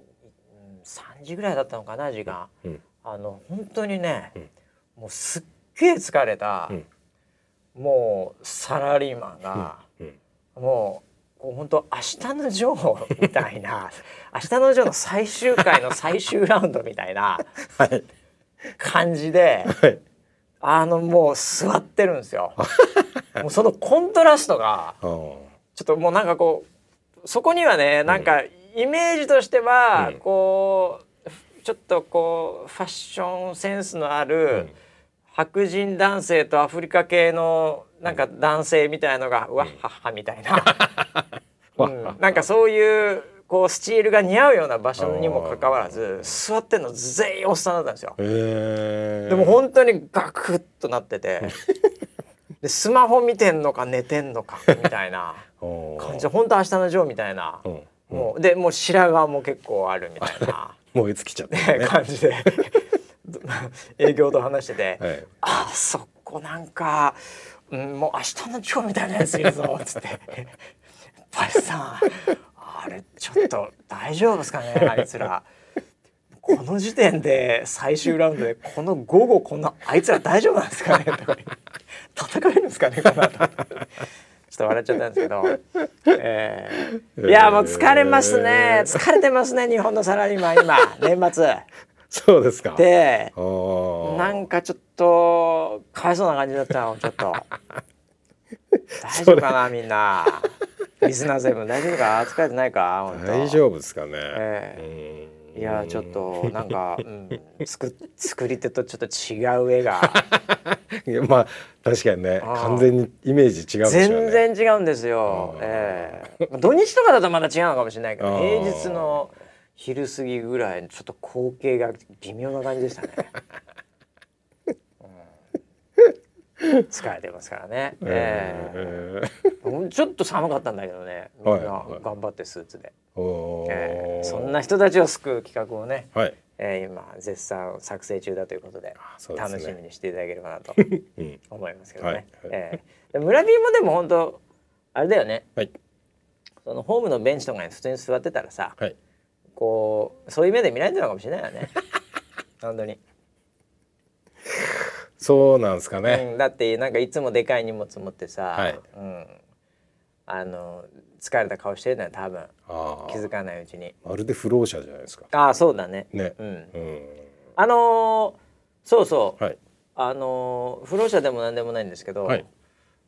3時ぐらいだったのかな時間、うん。あの本当にね、うん。もうすっげえ疲れた、うん。もうサラリーマンが、うん。もう本当明日のジョーみたいな [LAUGHS] 明日のジョーの最終回の最終ラウンドみたいなはい。感じではい。あのもう座ってるんですよ。[LAUGHS] もうそのコントラストがちょっともうなんかこうそこにはねなんかイメージとしてはうん。こうちょっとこうファッションセンスのあるうん。白人男性とアフリカ系のなんか男性みたいのがうわっはっはみたいな、[LAUGHS] うん。なんかそういうこうスチールが似合うような場所にもかかわらず座ってんの全員おっさんだったんですよ。でも本当にガクッとなってて。[LAUGHS] でスマホ見てんのか寝てんのかみたいな [LAUGHS] 感感じ本当明日のジョーみたいな、うん。もうでもう白髪も結構あるみたいな、燃え尽きちゃってね。ね感じで。営業と話してて「はい。あそこなんか、うん、もう明日のジョーみたいなやついるぞ」っつって「バシさんあれちょっと大丈夫ですかねあいつら」。この時点で最終ラウンドでこの午後こんなあいつら大丈夫なんですかねとか戦えるんですかねこの後。ちょっと笑っちゃったんですけど、えー。いやもう疲れますね。疲れてますね日本のサラリーマン今。年末。そうですか。でなんかちょっとかわいそうな感じだったのちょっと。[LAUGHS] 大丈夫かなみんな。リスナーゼブン大丈夫か？疲れてないか？大丈夫ですかね。えうん。いやちょっとなんか、うん、[LAUGHS] 作作り手とちょっと違う絵が。[LAUGHS] まあ確かにね。完全にイメージ違うね。全然違うんですよ。ええ。土日とかだとまだ違うのかもしれないけど平日の昼過ぎぐらいちょっと光景が微妙な感じでしたね。うん。疲れてますからね。えええうん。ちょっと寒かったんだけどね。みんなはい。はい頑張ってスーツで、ーおー。ええそんな人たちを救う企画をね、はい。ええ今絶賛作成中だということでね。楽しみにしていただければなと [LAUGHS] うん。思いますけどね。はいはい。ええで村 B もでも本当あれだよね。はい。そのホームのベンチとかに普通に座ってたらさはいこうそういう目で見られてるのかもしれないよね。[LAUGHS] 本当に、そうなんですかね。うん、だってなんかいつもでかい荷物持ってさ、はい。うん、あの疲れた顔してるのよ多分。あ気づかないうちに。まるで不老者じゃないですか。ああそうだね。ね。うん。うん。あのーそうそう、はい。あのー不老者でもなんでもないんですけど、はい。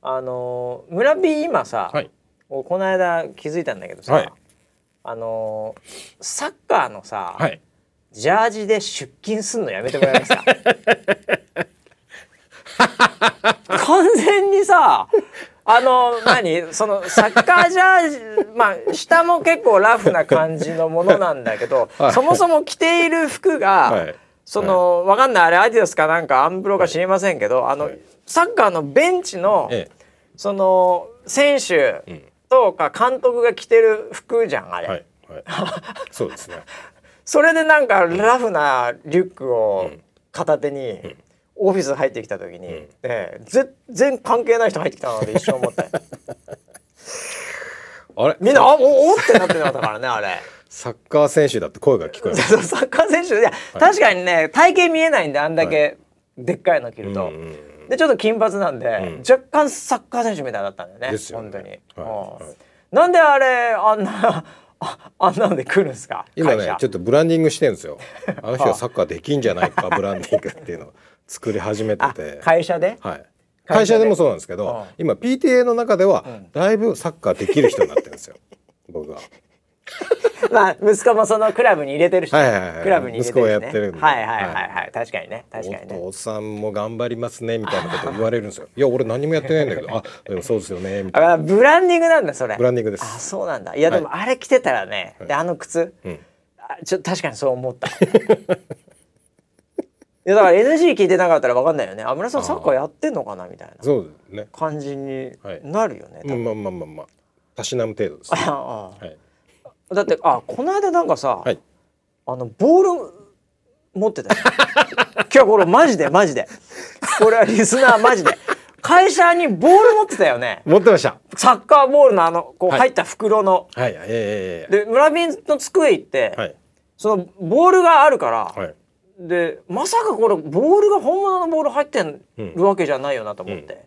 あのー村 B 今さ、はい。この間気づいたんだけどさ、はいあのーサッカーのさ、はい。ジャージで出勤すんのやめてもらえますか？完全にさあの何そのサッカージャージ [LAUGHS] まあ下も結構ラフな感じのものなんだけど、はい。そもそも着ている服が、はい。その、わかんないあれアディダスかなんかアンブロか知りませんけど、あの、はい。サッカーのベンチの、えその選手えとか監督が着てる服じゃんあれ、うんはいはい。[LAUGHS] そうですね。それでなんかラフなリュックを片手にオフィス入ってきた時に、ん。ええ全然関係ない人入ってきたなって一瞬思って。[LAUGHS] あれ？みんな「あおおっ!」ってなってなかったからねあれ。サッカー選手だって声が聞こえます [LAUGHS] そうサッカー選手いや、確かにね体型見えないんであんだけでっかいの着ると。うんうんでちょっと金髪なんで、ん。若干サッカー選手みたいだったんだよね。ですよね。本当に、はい。なんであれあんなああんなので来るんですか？今ねちょっとブランディングしてるんですよ。[LAUGHS] あの人はサッカーできんじゃないかブランディングっていうのを作り始めてあて会社で？はい。会社で？もそうなんですけど、うん。今 PTA の中ではだいぶサッカーできる人になってるんですよ。僕が [LAUGHS] まあ息子もそのクラブに入れてるしね、はいはいはいクラブに入れてるし、ね、息子がやってるんで。はいはいはいはい。確かにね確かにね。お父さんも頑張りますねみたいなこと言われるんですよ。いや俺何もやってないんだけど、あでもそうですよねみたいな。あブランディングなんだそれ。ブランディングであす。そうなんだ。いやでもあれ着てたらね、であの靴、うん。あちょ確かにそう思った。[LAUGHS] いやだから NG 聞いてなかったら分かんないよね。あ村さんサッカーやってんのかなみたいな。そうですね。感じにはい。なるよね、多分。まあまあまあまあ。たしなむ程度です。ああはいだってあこの間なんかさ、はい。あのボール持ってたよ。[LAUGHS] 今日これマジでマジで。これはリスナーマジで。会社にボール持ってたよね。持ってました。サッカーボールのあのこうはい。入った袋の、はいえええで村人の机行って、えはい。そのボールがあるから、はい。でまさかこれボールが本物のボール入ってるわけじゃないよなと思って、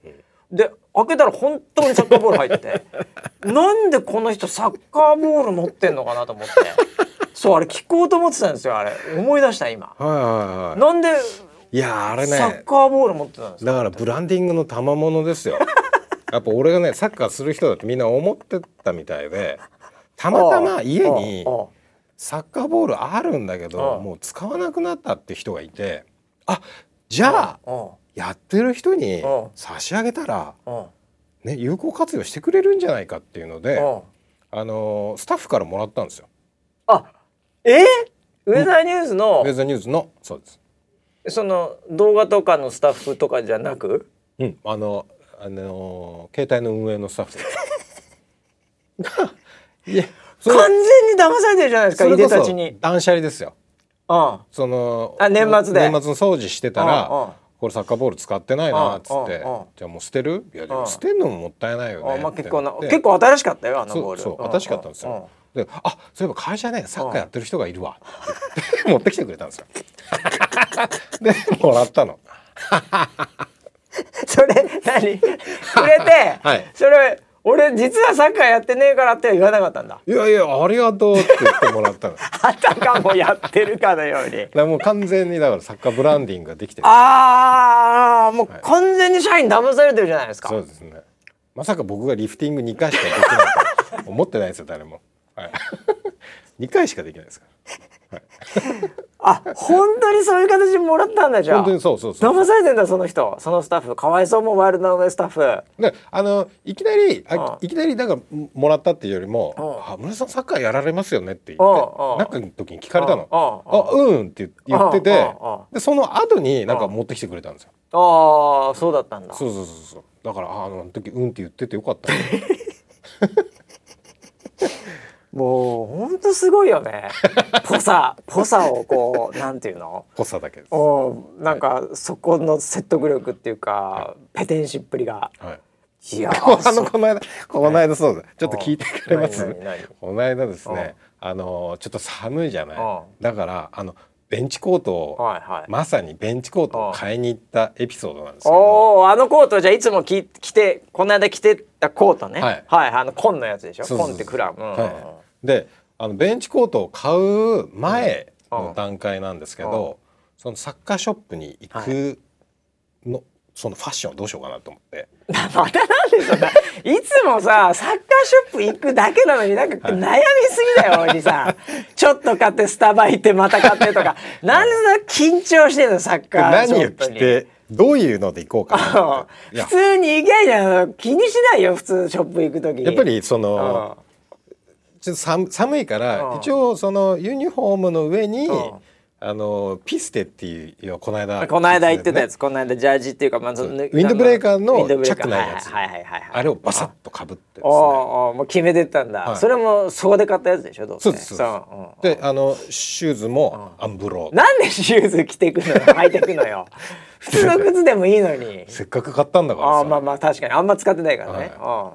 で開けたら本当にサッカーボール入ってて [LAUGHS] なんでこの人サッカーボール持ってんのかなと思ってそうあれ聞こうと思ってたんですよあれ思い出した今。はいはいはなんでい。いやあれサッね。カーボール持ってたんですか？だからブランディングの賜物ですよ。[LAUGHS] やっぱ俺がねサッカーする人だってみんな思ってたみたいで、たまたま家にサッカーボールあるんだけどもう使わなくなったって人がいて、あじゃああやってる人にああ差し上げたらあね有効活用してくれるんじゃないかっていうので、ああのスタッフからもらったんですよ。あえ？ウェザーニュースの？ウェザーニュースのそうです。その動画とかのスタッフとかじゃなく？うん、あの、あの携帯の運営のスタッフ。[LAUGHS] いや、そ完全に騙されてるじゃないですかいでたちに。断捨離ですよ。あそのあ年末で。年末の掃除してたら、これサッカーボール使ってないなっつってじゃあもう捨てる？いやでうんも捨てるのももったいないよあね。まあ結構なで結構新しかったよあのボール。そう新しかったんですうよ。で、あ、そういえば会社ねサッカーやってる人がいるわ [LAUGHS] って持ってきてくれたんですよ。[LAUGHS] でもらったの。それ何？くれて、[LAUGHS] はいそれ俺実はサッカーやってねえからって言わなかったんだ。いやいやありがとうって言ってもらったの。[LAUGHS] あたかもやってるかのように。らもう完全にだからサッカーブランディングができてる。ああもう完全に社員騙されてるじゃないですか。そうですね。まさか僕がリフティング2回しかできないと思ってないですよ誰も。はい。[LAUGHS] 2回しかできないですかあ本当にそういう形でもらったんだじゃら。あ。本当にそうそうそう。騙されてんだその人そのスタッフかわいそうもワイルドな上スタッフ。であのいきなりあうんいきなりなんかもらったっていうよりもうん「あ村さんサッカーやられますよね」って言うんってうんなんかの時に聞かれたの「うんうんあうん」って言っててでその後になんか持ってきてくれたんですよ。ああそうだったんだ。そうそうそうそうだからああの時「うん」って言っててよかったね [LAUGHS] もう本当すごいよね。[LAUGHS] ポサポサをこうなんていうの？濃さだけです。おなんかそこの説得力っていうか、ペテンシっぷりが。はい。いやあ [LAUGHS] のこの間この間そうだ。ちょっと聞いてくれますこの間ですね。あのちょっと寒いじゃない。うんだからあのベンチコートをはいはい、まさにベンチコートを買いに行ったエピソードなんですけど。おおあのコートじゃあいつも着着てこの間着てたコートね。はい。あの紺のやつでしょ？そう紺ってクラブ、うん。はい、であのベンチコートを買う前の段階なんですけど、そのサッカーショップに行くの、そのファッションをどうしようかなと思って。[LAUGHS] またなんでそんないつもさサッカーショップ行くだけなのになんか悩みすぎだよ [LAUGHS] おじさん。ちょっと買ってスタバ行ってまた買ってとか。なんでそんな緊張してんのサッカーショ何をップに。着てどういうので行こうかな普通に行けばいいじゃん気にしないよ普通ショップ行く時やっぱりそうん。のちょっと寒寒いからうん。一応そのユニフォームの上にうんあのピステっていうこの間この間言ってたやつつ、この間ジャージっていうか、まあ、ウィンドブレーカーのチャックないやつ。あれをバサッとかぶってですおねおもう決めてったんだ、はい。それもそこで買ったやつでしょどうせ。そうですそう。であのシューズもアンブロー。なんでシューズ着てくのよ。履いてくのよ。[LAUGHS] 普通の靴でもいいのに。せっかく買ったんだからさ。ああまあまあ確かに。あんま使ってないからね、はい。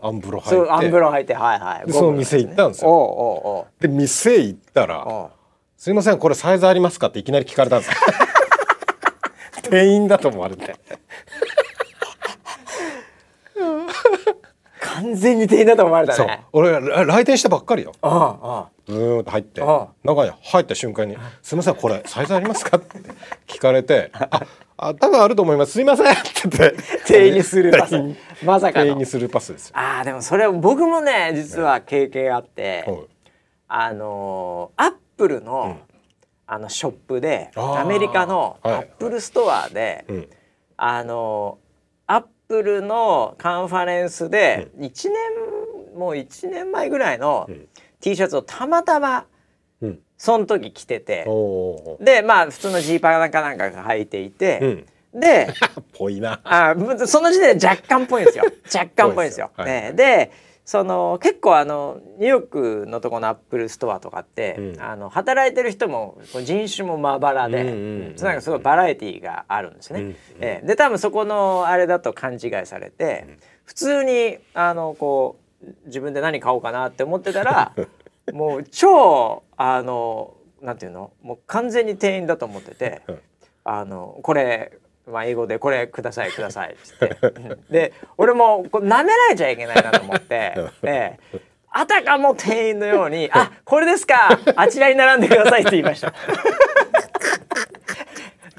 うん。アンブロ履いて。アンブロ履いてはいはい。でその店行ったんですよ。おうおうおう。で店行ったらおう「すいませんこれサイズありますか?」っていきなり聞かれたんです。よ店員だと思われて。完全に店員だと思われたそう。ね俺ら来店したばっかりよ。うんうんブーンと入ってあ中に入った瞬間に「すみませんこれサイズありますか?」って聞かれて「ああ多分あると思います。すいません」って言って。店員にスルーパス。店員まさかの。店員にスルーパスですよ。ああでもそれ僕もね実は経験あって、はい。あのアップルの、あのショップでアメリカのアはい。ップルストアで、うん。あのアップルのカンファレンスで1年、もう1年前ぐらいのうん。T シャツをたまたまうん。その時着てて。でまあ普通のジーパンかなんかが履いていて、うん。で [LAUGHS] ぽいな。あむその時点で若干っぽいんですよ。[LAUGHS] 若干っぽいんですよ。すよ。はいね、でその結構あのニューヨークのとこのアップルストアとかって、うん。あの働いてる人も人種もまばらで、うんうんなんかすごいバラエティーがあるんですね。うんうん。ええ。で多分そこのあれだと勘違いされて、普通にあのこう自分で何買おうかなって思ってたら [LAUGHS] もう超あのなんていうの？もう完全に店員だと思ってて。うん。あのこれ、まあ、英語で「これくださいください」っつって。うんで俺もこう舐められちゃいけないなと思って、[LAUGHS] ええ。あたかも店員のように「あこれですかあちらに並んでください」って言いました。[LAUGHS]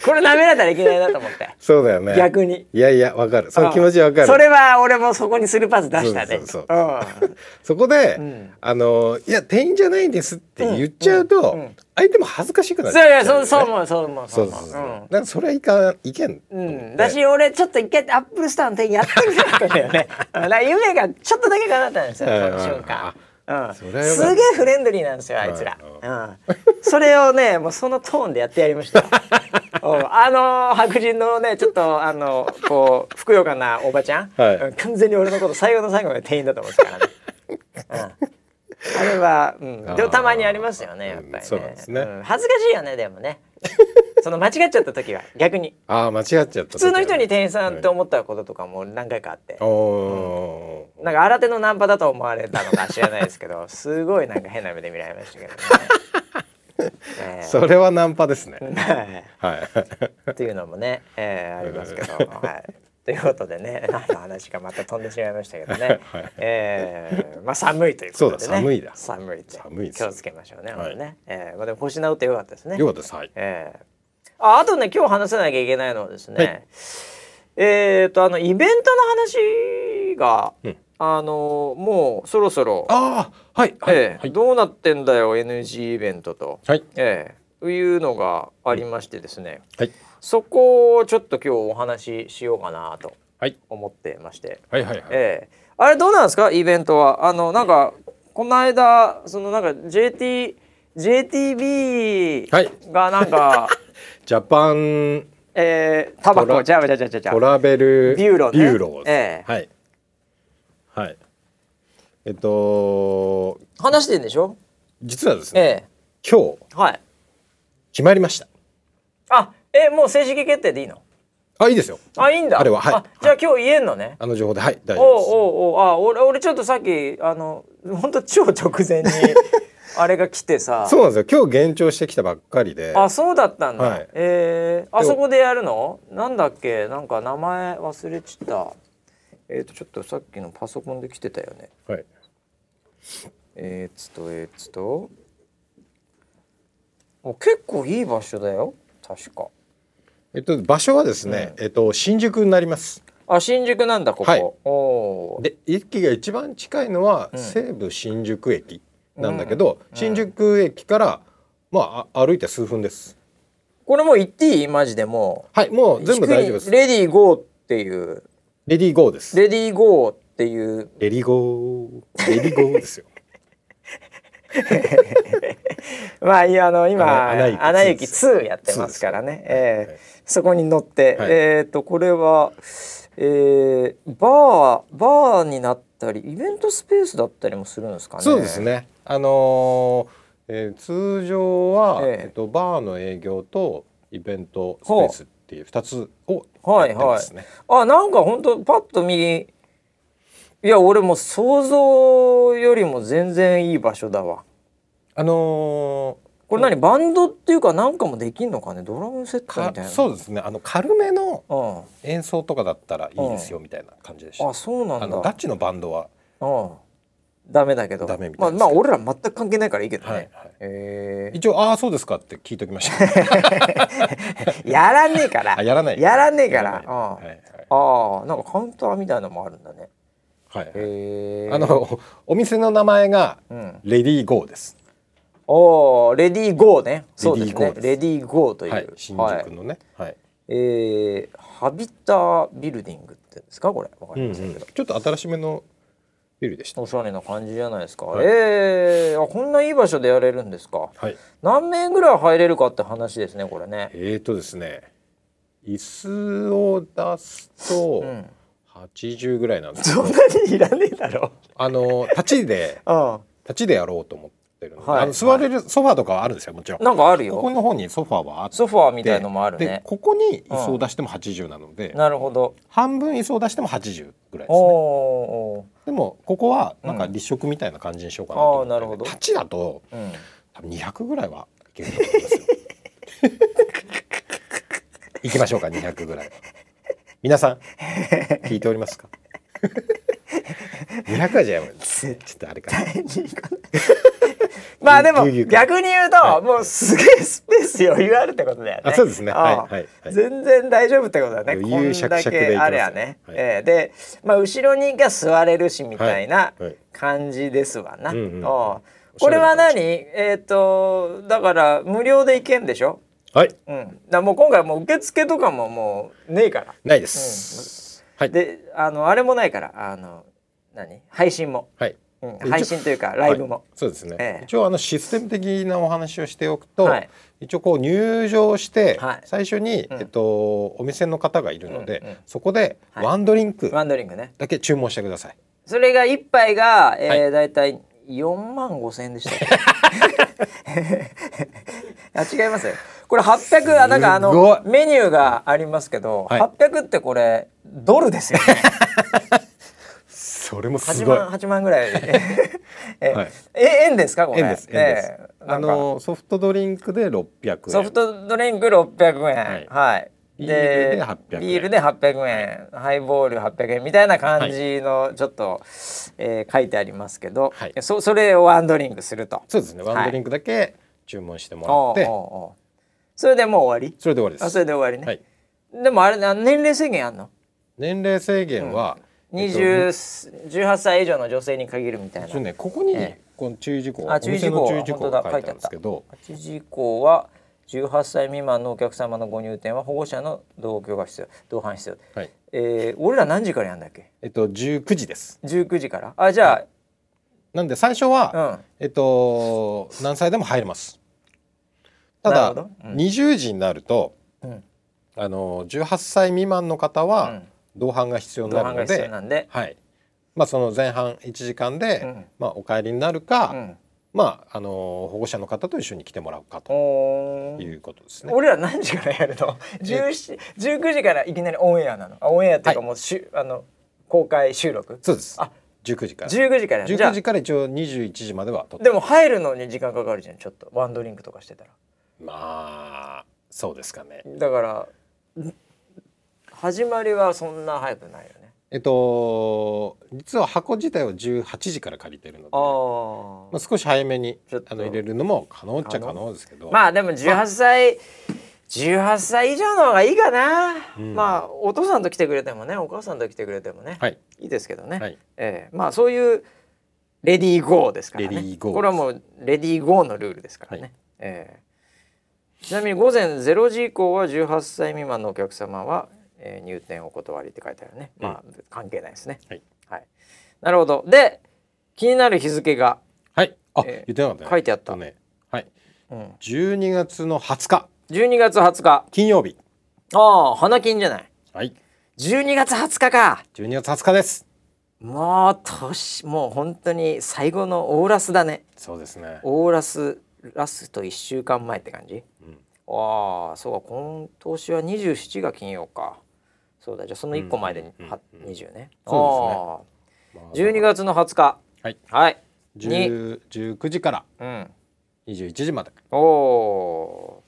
これ舐められたらいけないなと思って。そうだよね。逆に。いやいやわかる。その気持ちわかる。それは俺もそこにスルーパス出したね。そうそこで、ん。あのいや店員じゃないんですって言っちゃうと、うん。うん相手も恥ずかしくなっちゃうよね、そうそう思うそう思うそうそうそう、思だからそれはいかんいけん、うんう。ん、だし俺ちょっと一回アップルストアの店員やってみたかったんだよね。[LAUGHS] 夢がちょっとだけ叶ったんですよ、うん。その瞬間。うん、すげえフレンドリーなんですよあいつら、ううん。それをねもうそのトーンでやってやりました。[LAUGHS] あの白人のねちょっとあのこうふくよかなおばちゃん、はい。うん。完全に俺のこと最後の最後まで店員だと思ってたからね、[LAUGHS] うんあれは、うん、でもたまにありますよねやっぱりね、そうなんですね。ん。恥ずかしいよねでもね。[LAUGHS] その間違っちゃった時は逆に。ああ間違っちゃった普通の人に店員さんって思ったこととかも何回かあって、おおー、なんか新手のナンパだと思われたのか知らないですけどすごいなんか変な目で見られましたけどね。[LAUGHS] えそれはナンパですね。え [LAUGHS] はい。っていうのもね、ええありますけど、はい。ということでね [LAUGHS] 何の話かまた飛んでしまいましたけどね、[LAUGHS] はい。ええまあ寒いということでね。寒いだ。寒いって。気をつけましょうね,、はい。ねええまあ、でも腰治ってよかったですね。よかったです。はい。ええああとね今日話さなきゃいけないのはですね、はい。えっ、とあのイベントの話が、うん。あのもうそろそろ、ああはいはい、ええはい。どうなってんだよ NG イベントと、はい。ええというのがありましてですね、はいそこをちょっと今日お話ししようかなとはい。思ってまして、はいはいはい。ええ。あれどうなんですか？イベントは。あのなんかこの間そのなんか JT JTB はい。がなんか、[LAUGHS] ジャパンえー、タバコ。じゃあじゃあじゃあじゃあ。トラベルビューローね。ビューロー。ですええ。はい。はい。えっと話してんでしょ？実はですね、え今日えはい。決まりました。あえもう正式決定でいいの？あいいですよ。あいいんだ。あれははい。あじゃあ今日言えんのね、あの情報ではい。大丈夫です。おうおうあ俺俺ちょっとさっきあの本当超直前に [LAUGHS] あれが来てさ。そうなんですよ。今日現状してきたばっかりで。あそうだったんだ、はい。えー、あそこでやるの？なんだっけ？なんか名前忘れちった。えっ、とちょっとさっきのパソコンで来てたよね。はい。えー、っとえー、っと。もう結構いい場所だよ。確かえっと場所はですね、えっと新宿になります。あ新宿なんだここ、はい。で駅が一番近いのはうん。西武新宿駅なんだけど、うん。新宿駅からまああ歩いて数分です。これもう行っていい？マジでもはいもうう全部大丈夫です。レディーゴーっていう。レディーゴーです。レディーゴーっていう。レディーゴー。レディーゴーですよ。[LAUGHS] まあいやあの今「アナ雪アナ雪2 2」やってますからね、はいえーそこに乗って、はい。えっ、とこれは、えーバーバーになったりイベントスペースだったりもするんですかね。そうですね。あのーえー通常は、ええ。えっとバーの営業とイベントスペースっていう二つをはいやってますね、あなんか本当パッと右いや俺もう想像よりも全然いい場所だわ。あのこれ何バンドっていうかなんかもできんのかね？ドラムセットみたいな。そうですね。あの軽めのうん、演奏とかだったらいいですよみたいな感じでした、あそうなんだ。あのダッチのバンドはうん、ダメだけど。ダメみたまあまあ俺ら全く関係ないからいいけどね、はいはい。え一応ああそうですかって聞いときました。ー [LAUGHS] やらねえから。あやらない。やらねえから。やらない。はいはい。ああなんかカウンターみたいなのもあるんだね。はいはい。へえあのお店の名前がうん、レディーゴーですおおレディーゴーね。そうですね。レディーゴーという、はい、新はい宿のね、はい、えー、ハビタビルディングってですかこれ。わかうんうんりません。けど、ちょっと新しめのビルでした。おしゃれな感じじゃないですか、はい。えー、あこんないい場所でやれるんですか？はい、何名ぐらい入れるかって話ですねこれね。えーとですね、椅子を出すとうん。80ぐらいなんですそんなにいらねえだろ。あの立ちで [LAUGHS] う立ちでやろうと思ってるので、はい。あの座れるソファーとかはあるんですよもちろん。んなんかあるここよの方にソファーはあって、ソファーみたいのもあるでねここに椅子を出しても80なので、なるほど。半分椅子を出しても80ぐらいですおね。おでもここはなんかうん立食みたいな感じにしようかなと思って、あーなるほど。立ちだとーうん。多分200ぐらいはいけると思いますよ。[LAUGHS] 行きましょうか200ぐらい。皆さん聞いておりますか？[LAUGHS] ?200 はじゃあ [LAUGHS] ちょっとあれかな。[LAUGHS] まあでも逆に言うと、はいもうすげえスペース余裕あるってことだよね。あそうですねはい全然大丈夫ってことだよね。余こんだけあれやね。はいええで、まあ後ろにが座れるしみたいな感じですわな。うんうんああこれは何？えっ、とだから無料で行けんでしょ？はい。うん。だもう今回もう受付とかももうねえから。ないです。はい。で、あのあれもないから、あの何？配信も。はい。うん、配信というかライブも。はいそうですね、ええ一応あのシステム的なお話をしておくと、はい一応こう入場してはい最初に、うんえっと、お店の方がいるので、うんうんそこではいワンドリンクワンドリンクね。だけ注文してください。それが一杯が、えーはいだいたい4万5千円でした [LAUGHS] あ違いますよこれ800あなんかあのメニューがありますけど、はい。800ってこれドルですよね。[LAUGHS] それもす8ごい。万8万ぐらい。[LAUGHS] え、はい。え円ですかこれ？円です円です。ええ。あのソフトドリンクで600円。ソフトドリンク600円。はい。はい、ビールで800円。ビールで800円。ハイボール800円みたいな感じのちょっと、えー書いてありますけど、はい。そそれをワンドリンクすると。そうですね。ワンドリンクだけ注文してもらって、それでもう終わり？それで終わりです。あそれで終わりね、はい。でもあれあ年齢制限あんの？年齢制限は、えっと20 18歳以上の女性に限るみたいな。ねここに、えこの注意事項あ注意事項注意事項が書いてあるんですけど。8時以降は18歳未満のお客様のご入店は保護者の同居が必要同伴必要、はい。えー、俺ら何時からやんだっけ？えっと19時です。19時から？あじゃなんで最初は、あうん。えっと何歳でも入れますただ、うん。20時になるとうん。あの18歳未満の方はうん。同伴が必要になるので、要なんで、はい。まあその前半1時間で、うん。まあお帰りになるか、うん、まああの保護者の方と一緒に来てもらうかと。いうことですね。俺ら何時からやるの？17 19時からいきなりオンエアなの？あオンエアっていうかはい。もうしゅ、あの公開収録？そうです。あ19時から。19時から。やるじゃ19時から一応21時まではでも入るのに時間かかるじゃんちょっと。ワンドリンクとかしてたらまあそうですかね。だからん始まりはそんな早くないよね。えっと実は箱自体は18時から借りてるので、あまあ、少し早めにあの入れるのも可能っちゃ可能ですけど、まあでも18歳18歳以上の方がいいかな、うん。まあお父さんと来てくれてもねお母さんと来てくれてもね、はい。いいですけどね、はい。ええ。まあそういうレディーゴーですからね。レディーゴーこれはもうレディーゴーのルールですからね、はい。ええちなみに午前0時以降は18歳未満のお客様は、えー入店お断りって書いてあるね、まあ関係ないですね。はい、はい、なるほど。で気になる日付が、はい、あ、えー言ってなかったね。書いてあった。とねはい。うん、12月の20日。12月20日。金曜日。ああ花金じゃない。はい。12月20日か。12月20日です。もう年もう本当に最後のオーラスだね。そうですね。オーラスラスト1週間前って感じ。うんああそうか今年は27が金曜か。そうだじゃあその1個前でに、うんはうん。20ね。そうああ12月の20日。はい。はい。10 19時から。うん。21時まで。おお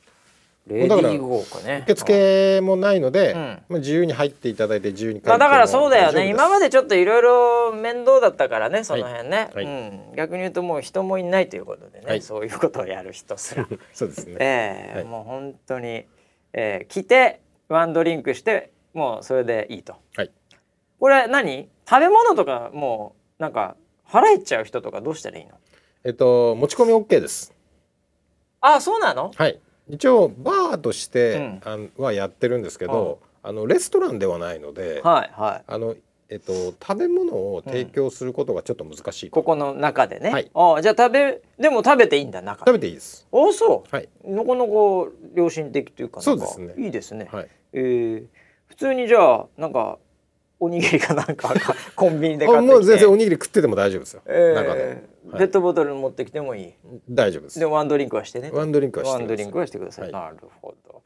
だからーゴーかね。受付もないので、うん。まあ、自由に入っていただいて自由に帰ってまあ、だからそうだよね。今まででちょっといろいろ面倒だったからねその辺ね、はい。うん、逆に言うともう人もいないということでね、はい。そういうことをやる人すら。[LAUGHS] そうですね。ええはい。もう本当に、えー来てワンドリンクしてもうそれでいいと。はい。これ何？食べ物とかもうなんか腹減っちゃう人とかどうしたらいいの？えっと持ち込み OK です。あそうなの？はい一応バーとして、うん。あのはやってるんですけど、あのレストランではないので、はいはい。あのえっと食べ物を提供することがちょっと難しいと、ここの中でね、はい。あじゃあ食べでも食べていいんだ中で。食べていいです。あそう。はい。なかなか良心的というかなんかそうですね。いいですね、はい。えー普通にじゃあなんかおにぎりかなんか [LAUGHS] コンビニで買ってもう全然おにぎり食ってても大丈夫ですよ、えー中で、はい。ペットボトル持ってきてもいい。大丈夫です。でワンドリンクはしてね。ワンドリンクはしてくださいワンドリンクはしてください、はい。なるほど。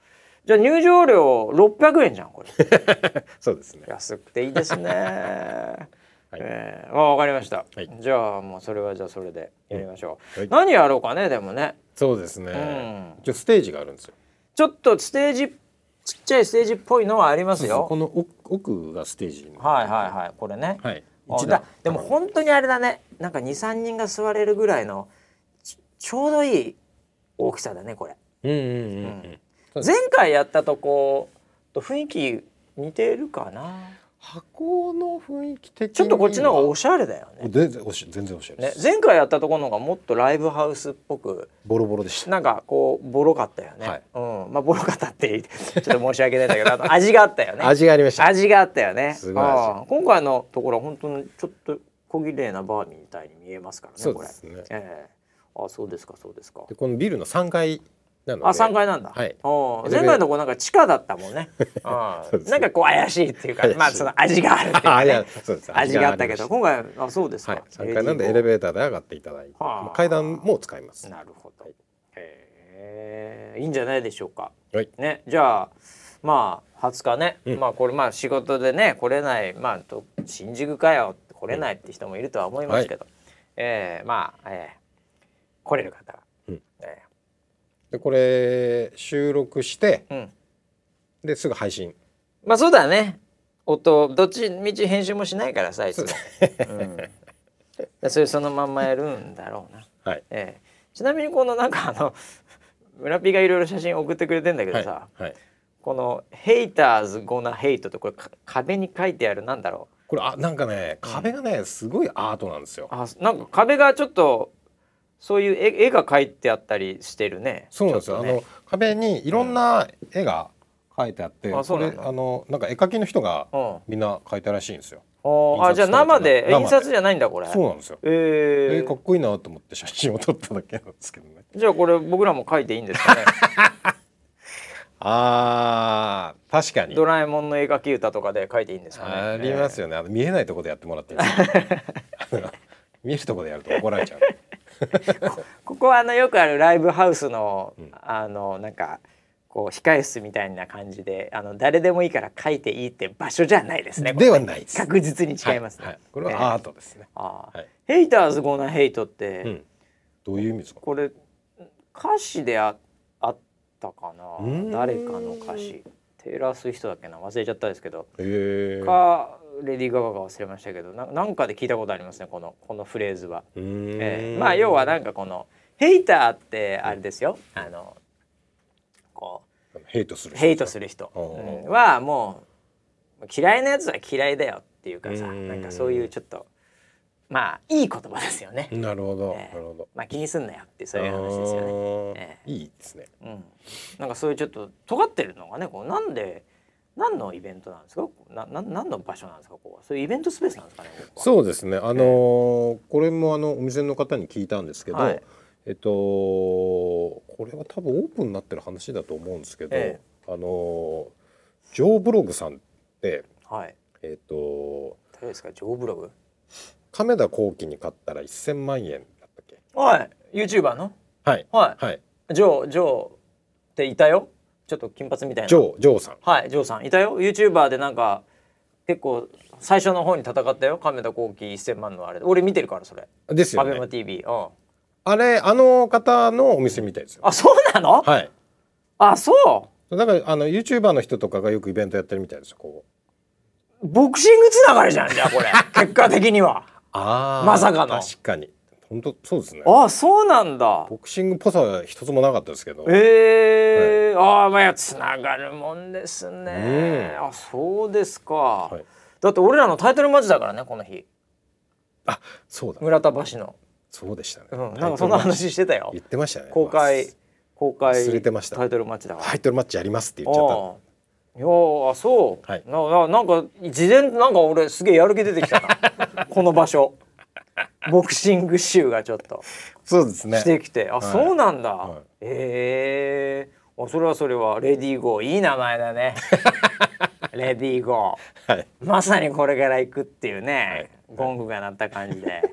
じゃあ入場料600円じゃんこれ。[LAUGHS] そうですね。安くていいですね、[LAUGHS] い。えー、わかりました、はい。じゃあもうそれはじゃあそれでやりましょう、はい。何やろうかねでもね。そうですね、うん。ステージがあるんですよ。ちょっとステージちっちゃいステージっぽいのはありますよ。この奥奥がステージ。にはいはいはい。これね、はい。でも本当にあれだね。なんか23人が座れるぐらいのちちょうどいい大きさだねこれ。うんうん。うん。前回やったとこと雰囲気似てるかな？箱の雰囲気的に。ちょっとこっちの方がおしゃれだよね。全然おし全然おしゃれねです、前回やったところの方がもっとライブハウスっぽくボロボロでした。なんかこうボロかったよね、はい。うん。まあボロかったって [LAUGHS] ちょっと申し訳ないんだけどあと味があったよね。味がありました。味があったよね。すごい味。ああ今回のところは本当にちょっと小綺麗なバーみたいに見えますからねそうですね。これ、ええ。あそうですかそうですか。でこのビルの3階あ三階なんだ。はい。前回のとこなんか地下だったもん [LAUGHS] ね。なんかこう怪しいっていうかまあその味があるっていう味があったけどり今回あそうですか。はい。3階なんでエレベーターで上がっていただいて、階段も使います。なるほど。へえいいんじゃないでしょうか。はい。ね。じゃあまあ20日ね、うん。まあこれまあ仕事でね来れないまあと新宿かよ。来れないって人もいるとは思いますけど、えーまあ、えー来れる方が、うん。えでこれ収録してーうん。ですぐ配信。まあそうだね。音どっちみち編集もしないからさいつも、うん、でそれそのまんまやるんだろうな、はい。ええ。ちなみにこのなんかあの [LAUGHS] 村ピがいろいろ写真送ってくれてんだけどはい。さ、はい。この「ヘイターズゴナヘイト」ってこれか壁に書いてあるなんだろう。これあなんかね壁がねすごいアートなんですよ。あなんか壁がちょっとそういう絵絵が描いてあったりしてるね。そうなんですよ、ね。あの壁にいろんな絵が描いてあって、あそうなんだこれあのなんか絵描きの人がうん。みんな描いたらしいんですよ。おーあじゃあ生で印刷じゃないんだこれ。そうなんですよ、えー。えーかっこいいなと思って写真を撮っただけなんですけどね。[LAUGHS] じゃあこれ僕らも描いていいんですかね？[LAUGHS] あー確かに。ドラえもんの絵描き歌とかで書いていいんですかね？ありますよね。あの見えないところでやってもらって [LAUGHS] 見えるところでやると怒られちゃう [LAUGHS] ここはあのよくあるライブハウスの、うん。あのなんかこう控え室みたいな感じであの誰でもいいから書いていいって場所じゃないですね。ではないです。確実に違いますね。はい。はい。これはアートですね、あーはい。ヘイターズゴーナヘイトって、うん、どういう意味ですか？これ歌詞でああったかな？誰かの歌詞。テイラー・スウィフトだっけな？忘れちゃったですけど、へえ。かレディー・ガガか忘れましたけどななんかで聞いたことありますねこのこのフレーズは。えーまあ要はなんかこのヘイターってあれですよ、あのこヘイトするうヘイトする人、うんうん。はもう嫌いなやつは嫌いだよっていうかさうん。なんかそういうちょっとまあいい言葉ですよね、なるほど、えーなるほど。まあ気にすんなよってそういう話ですよね。あー。えいいですねうん、なんかそういうちょっと尖ってるのがねこうなんで何のイベントなんですか？なな何の場所なんですか？ここは。そういうイベントスペースなんですかね？そうですね。あのーこれもあのお店の方に聞いたんですけど、はい。えっとこれは多分オープンになってる話だと思うんですけど、えあのージョーブログさんってはい。えっと誰ですか？ジョーブログ？亀田光輝に買ったら1000万円だったっけ？はい！YouTuber の？はい。ははいい。ジョージョーっていたよ？ちょっと金髪みたいな。ジョージョーさん。はいジョーさん。いたよ。YouTuber でなんか結構最初の方に戦ったよ。亀田光輝1000万のあれ俺見てるからそれ。ですよね。TV うん。あれあの方のお店みたいですよ。あそうなの、はい。あそう？だからあの YouTuber の人とかがよくイベントやってるみたいですよこう。ボクシングつながりじゃんじゃあこれ。[LAUGHS] 結果的には。あまさかの。確かに本当そうですね。あそうなんだ。ボクシングっぽさは一つもなかったですけど。ええああまあつながるもんですね、うん。あそうですか、はい。だって俺らのタイトルマッチだからねこの日。あそうだ。村田橋の、そうでしたね、うん、なんかそんな話してたよ。言ってましたね。公開公開忘れてました。タイトルマッチだから。タイトルマッチやりますって言っちゃった。のああいやーあそう、はい。なななんか事前なんか俺すげえやる気出てきたな。[LAUGHS] この場所 [LAUGHS] ボクシング集がちょっと。そうですね。してきて、あ、い。そうなんだ、はい。ええ。あそれはそれはレディーゴー。いい名前だね。[LAUGHS] レディーゴー。はい。まさにこれから行くっていうね、ゴングが鳴った感じで。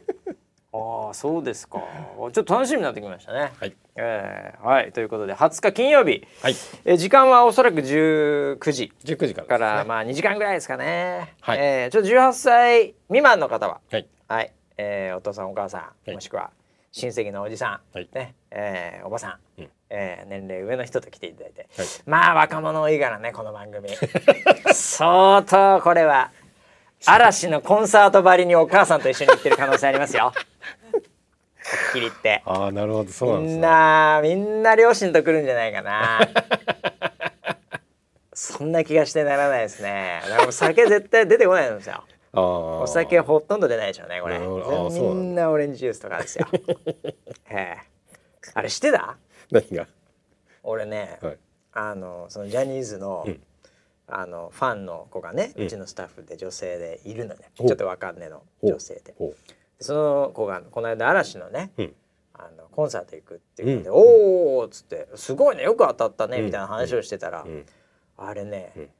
ああそうですか。ちょっと楽しみになってきましたね。はい。えーはい。ということで20日金曜日、はい。えー時間はおそらく19時。19時からから、まあ2時間ぐらいですかね、はい。えーちょっと18歳未満の方は。はい。はい、えーお父さんお母さん、はい。もしくは親戚のおじさん、はい。ねえーおばさん、うん。えー年齢上の人と来ていただいて、はい。まあ若者多いからねこの番組。相当これは嵐のコンサートばりにお母さんと一緒に行ってる可能性ありますよ。はっきり言って。ああなるほどそうなんですみんねなみんな両親と来るんじゃないかなそんな気がしてならないですねだから酒絶対出てこないんですよお酒ほとんど出ないでしょうねこれ。みんんなオレンジジュースとかですよ。[LAUGHS] ええ。あれ知ってた？何が？俺ね、はい。あのそのジャニーズの、うん。あのファンの子がね、ううんちのスタッフで女性でいるのねちょっと若めの女性で。ほその子がこの間嵐のね、ううん。あのコンサート行くって言って「うん。おお!」っつって「すごいねよく当たったね」うん。みたいな話をしてたら、うん。あれね、うん。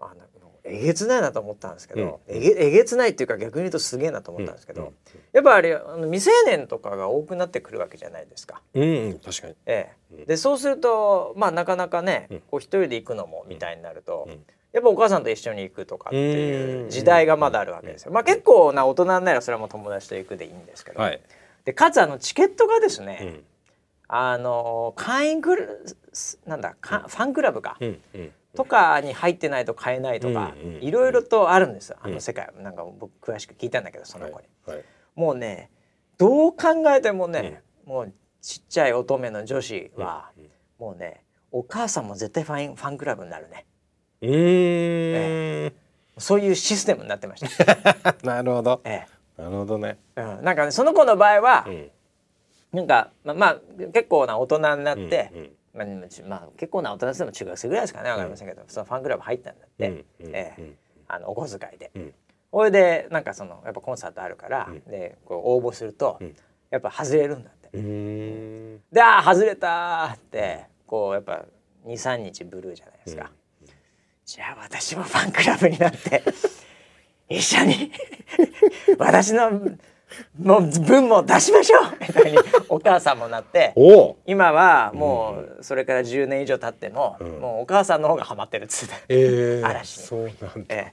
あのえげつないなと思ったんですけど、うん。えげえげつないっていうか逆に言うとすげえなと思ったんですけど、うん。やっぱあれあの未成年とかが多くなってくるわけじゃないですか。うんうん確かに。ええ、うん。でそうするとまあなかなかね、うん。こう一人で行くのもみたいになると、うん。やっぱお母さんと一緒に行くとかっていううん時代がまだあるわけですよ。まあ結構な大人にならそれはもう友達と行くでいいんですけど、はい。でかつあのチケットがですね、うん。あの会員クルなんだかファンクラブか、うんうんとかに入ってないと買えないとか、うんうんいろいろとあるんですあうん。の世界なんか僕詳しく聞いたんだけどその子に、はいはい。もうねどう考えてもね、もうちっちゃい乙女の女子は、うんもうねお母さんも絶対ファンファンクラブになるね。うー。んそういうシステムになってました、[LAUGHS] なるほど。えなるほどね。えうん、なんかねその子の場合は、うん。なんかままあ結構な大人になって、うんまあちまあ、結構な大人でも中学生ぐらいですかねわかりませんけど、そのファンクラブ入ったんだって、えあのお小遣いで。うん。それでなんかそのやっぱコンサートあるから、うん。でこう応募すると、うん。やっぱ外れるんだって。であー外れたーってこうやっぱ23日ブルーじゃないですか。じゃあ私もファンクラブになって一緒に [LAUGHS] 私のもう分も出しましょう。みたいにお母さんもなって今はもうそれから10年以上経っても、うん。もうお母さんの方がハマってるっつって。ええ [LAUGHS] 嵐そうなんだ。ええ。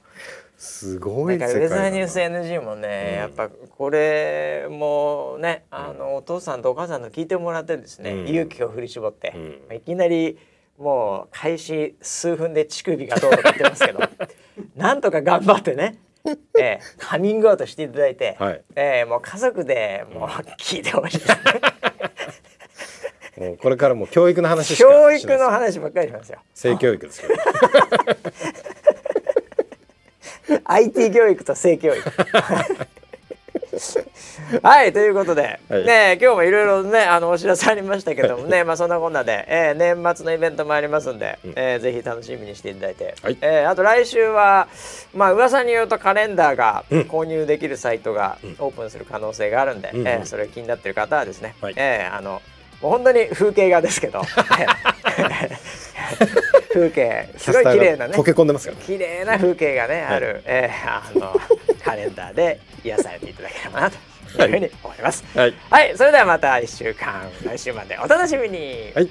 すごないんかウ世界だな。ェザーニュース NG もね、うん。やっぱこれもねあのお父さんとお母さんと聞いてもらってですね、うん。勇気を振り絞って、うん。いきなりもう開始数分で乳首がどうとか言ってますけど [LAUGHS] なんとか頑張ってね、ええ、カミングアウトしていただいて、はい。ええ、もう家族でもう聞いてほしい [LAUGHS] もうこれからもう教育の話教育の話ばっかりしますよ。性教育ですけど IT 教育と性教育。はいということで、はい。ね今日もいろいろねあのお知らせありましたけどもね。まあそんなこんなで、えー年末のイベントもありますんで、えーぜひ楽しみにしていただいて、はい。えーあと来週はまあ噂によるとカレンダーがうん。購入できるサイトがオープンする可能性があるんで、うんうん。えーそれ気になってる方はですね、はい。えーあのもう本当に風景画ですけど。[LAUGHS] 風景すごい綺麗なね。溶け込んでますから綺麗な風景がね、ある、えーあのカレンダーで癒されていただければなというふうに思います。はい。はい、それではまた1週間来週までお楽しみに。はい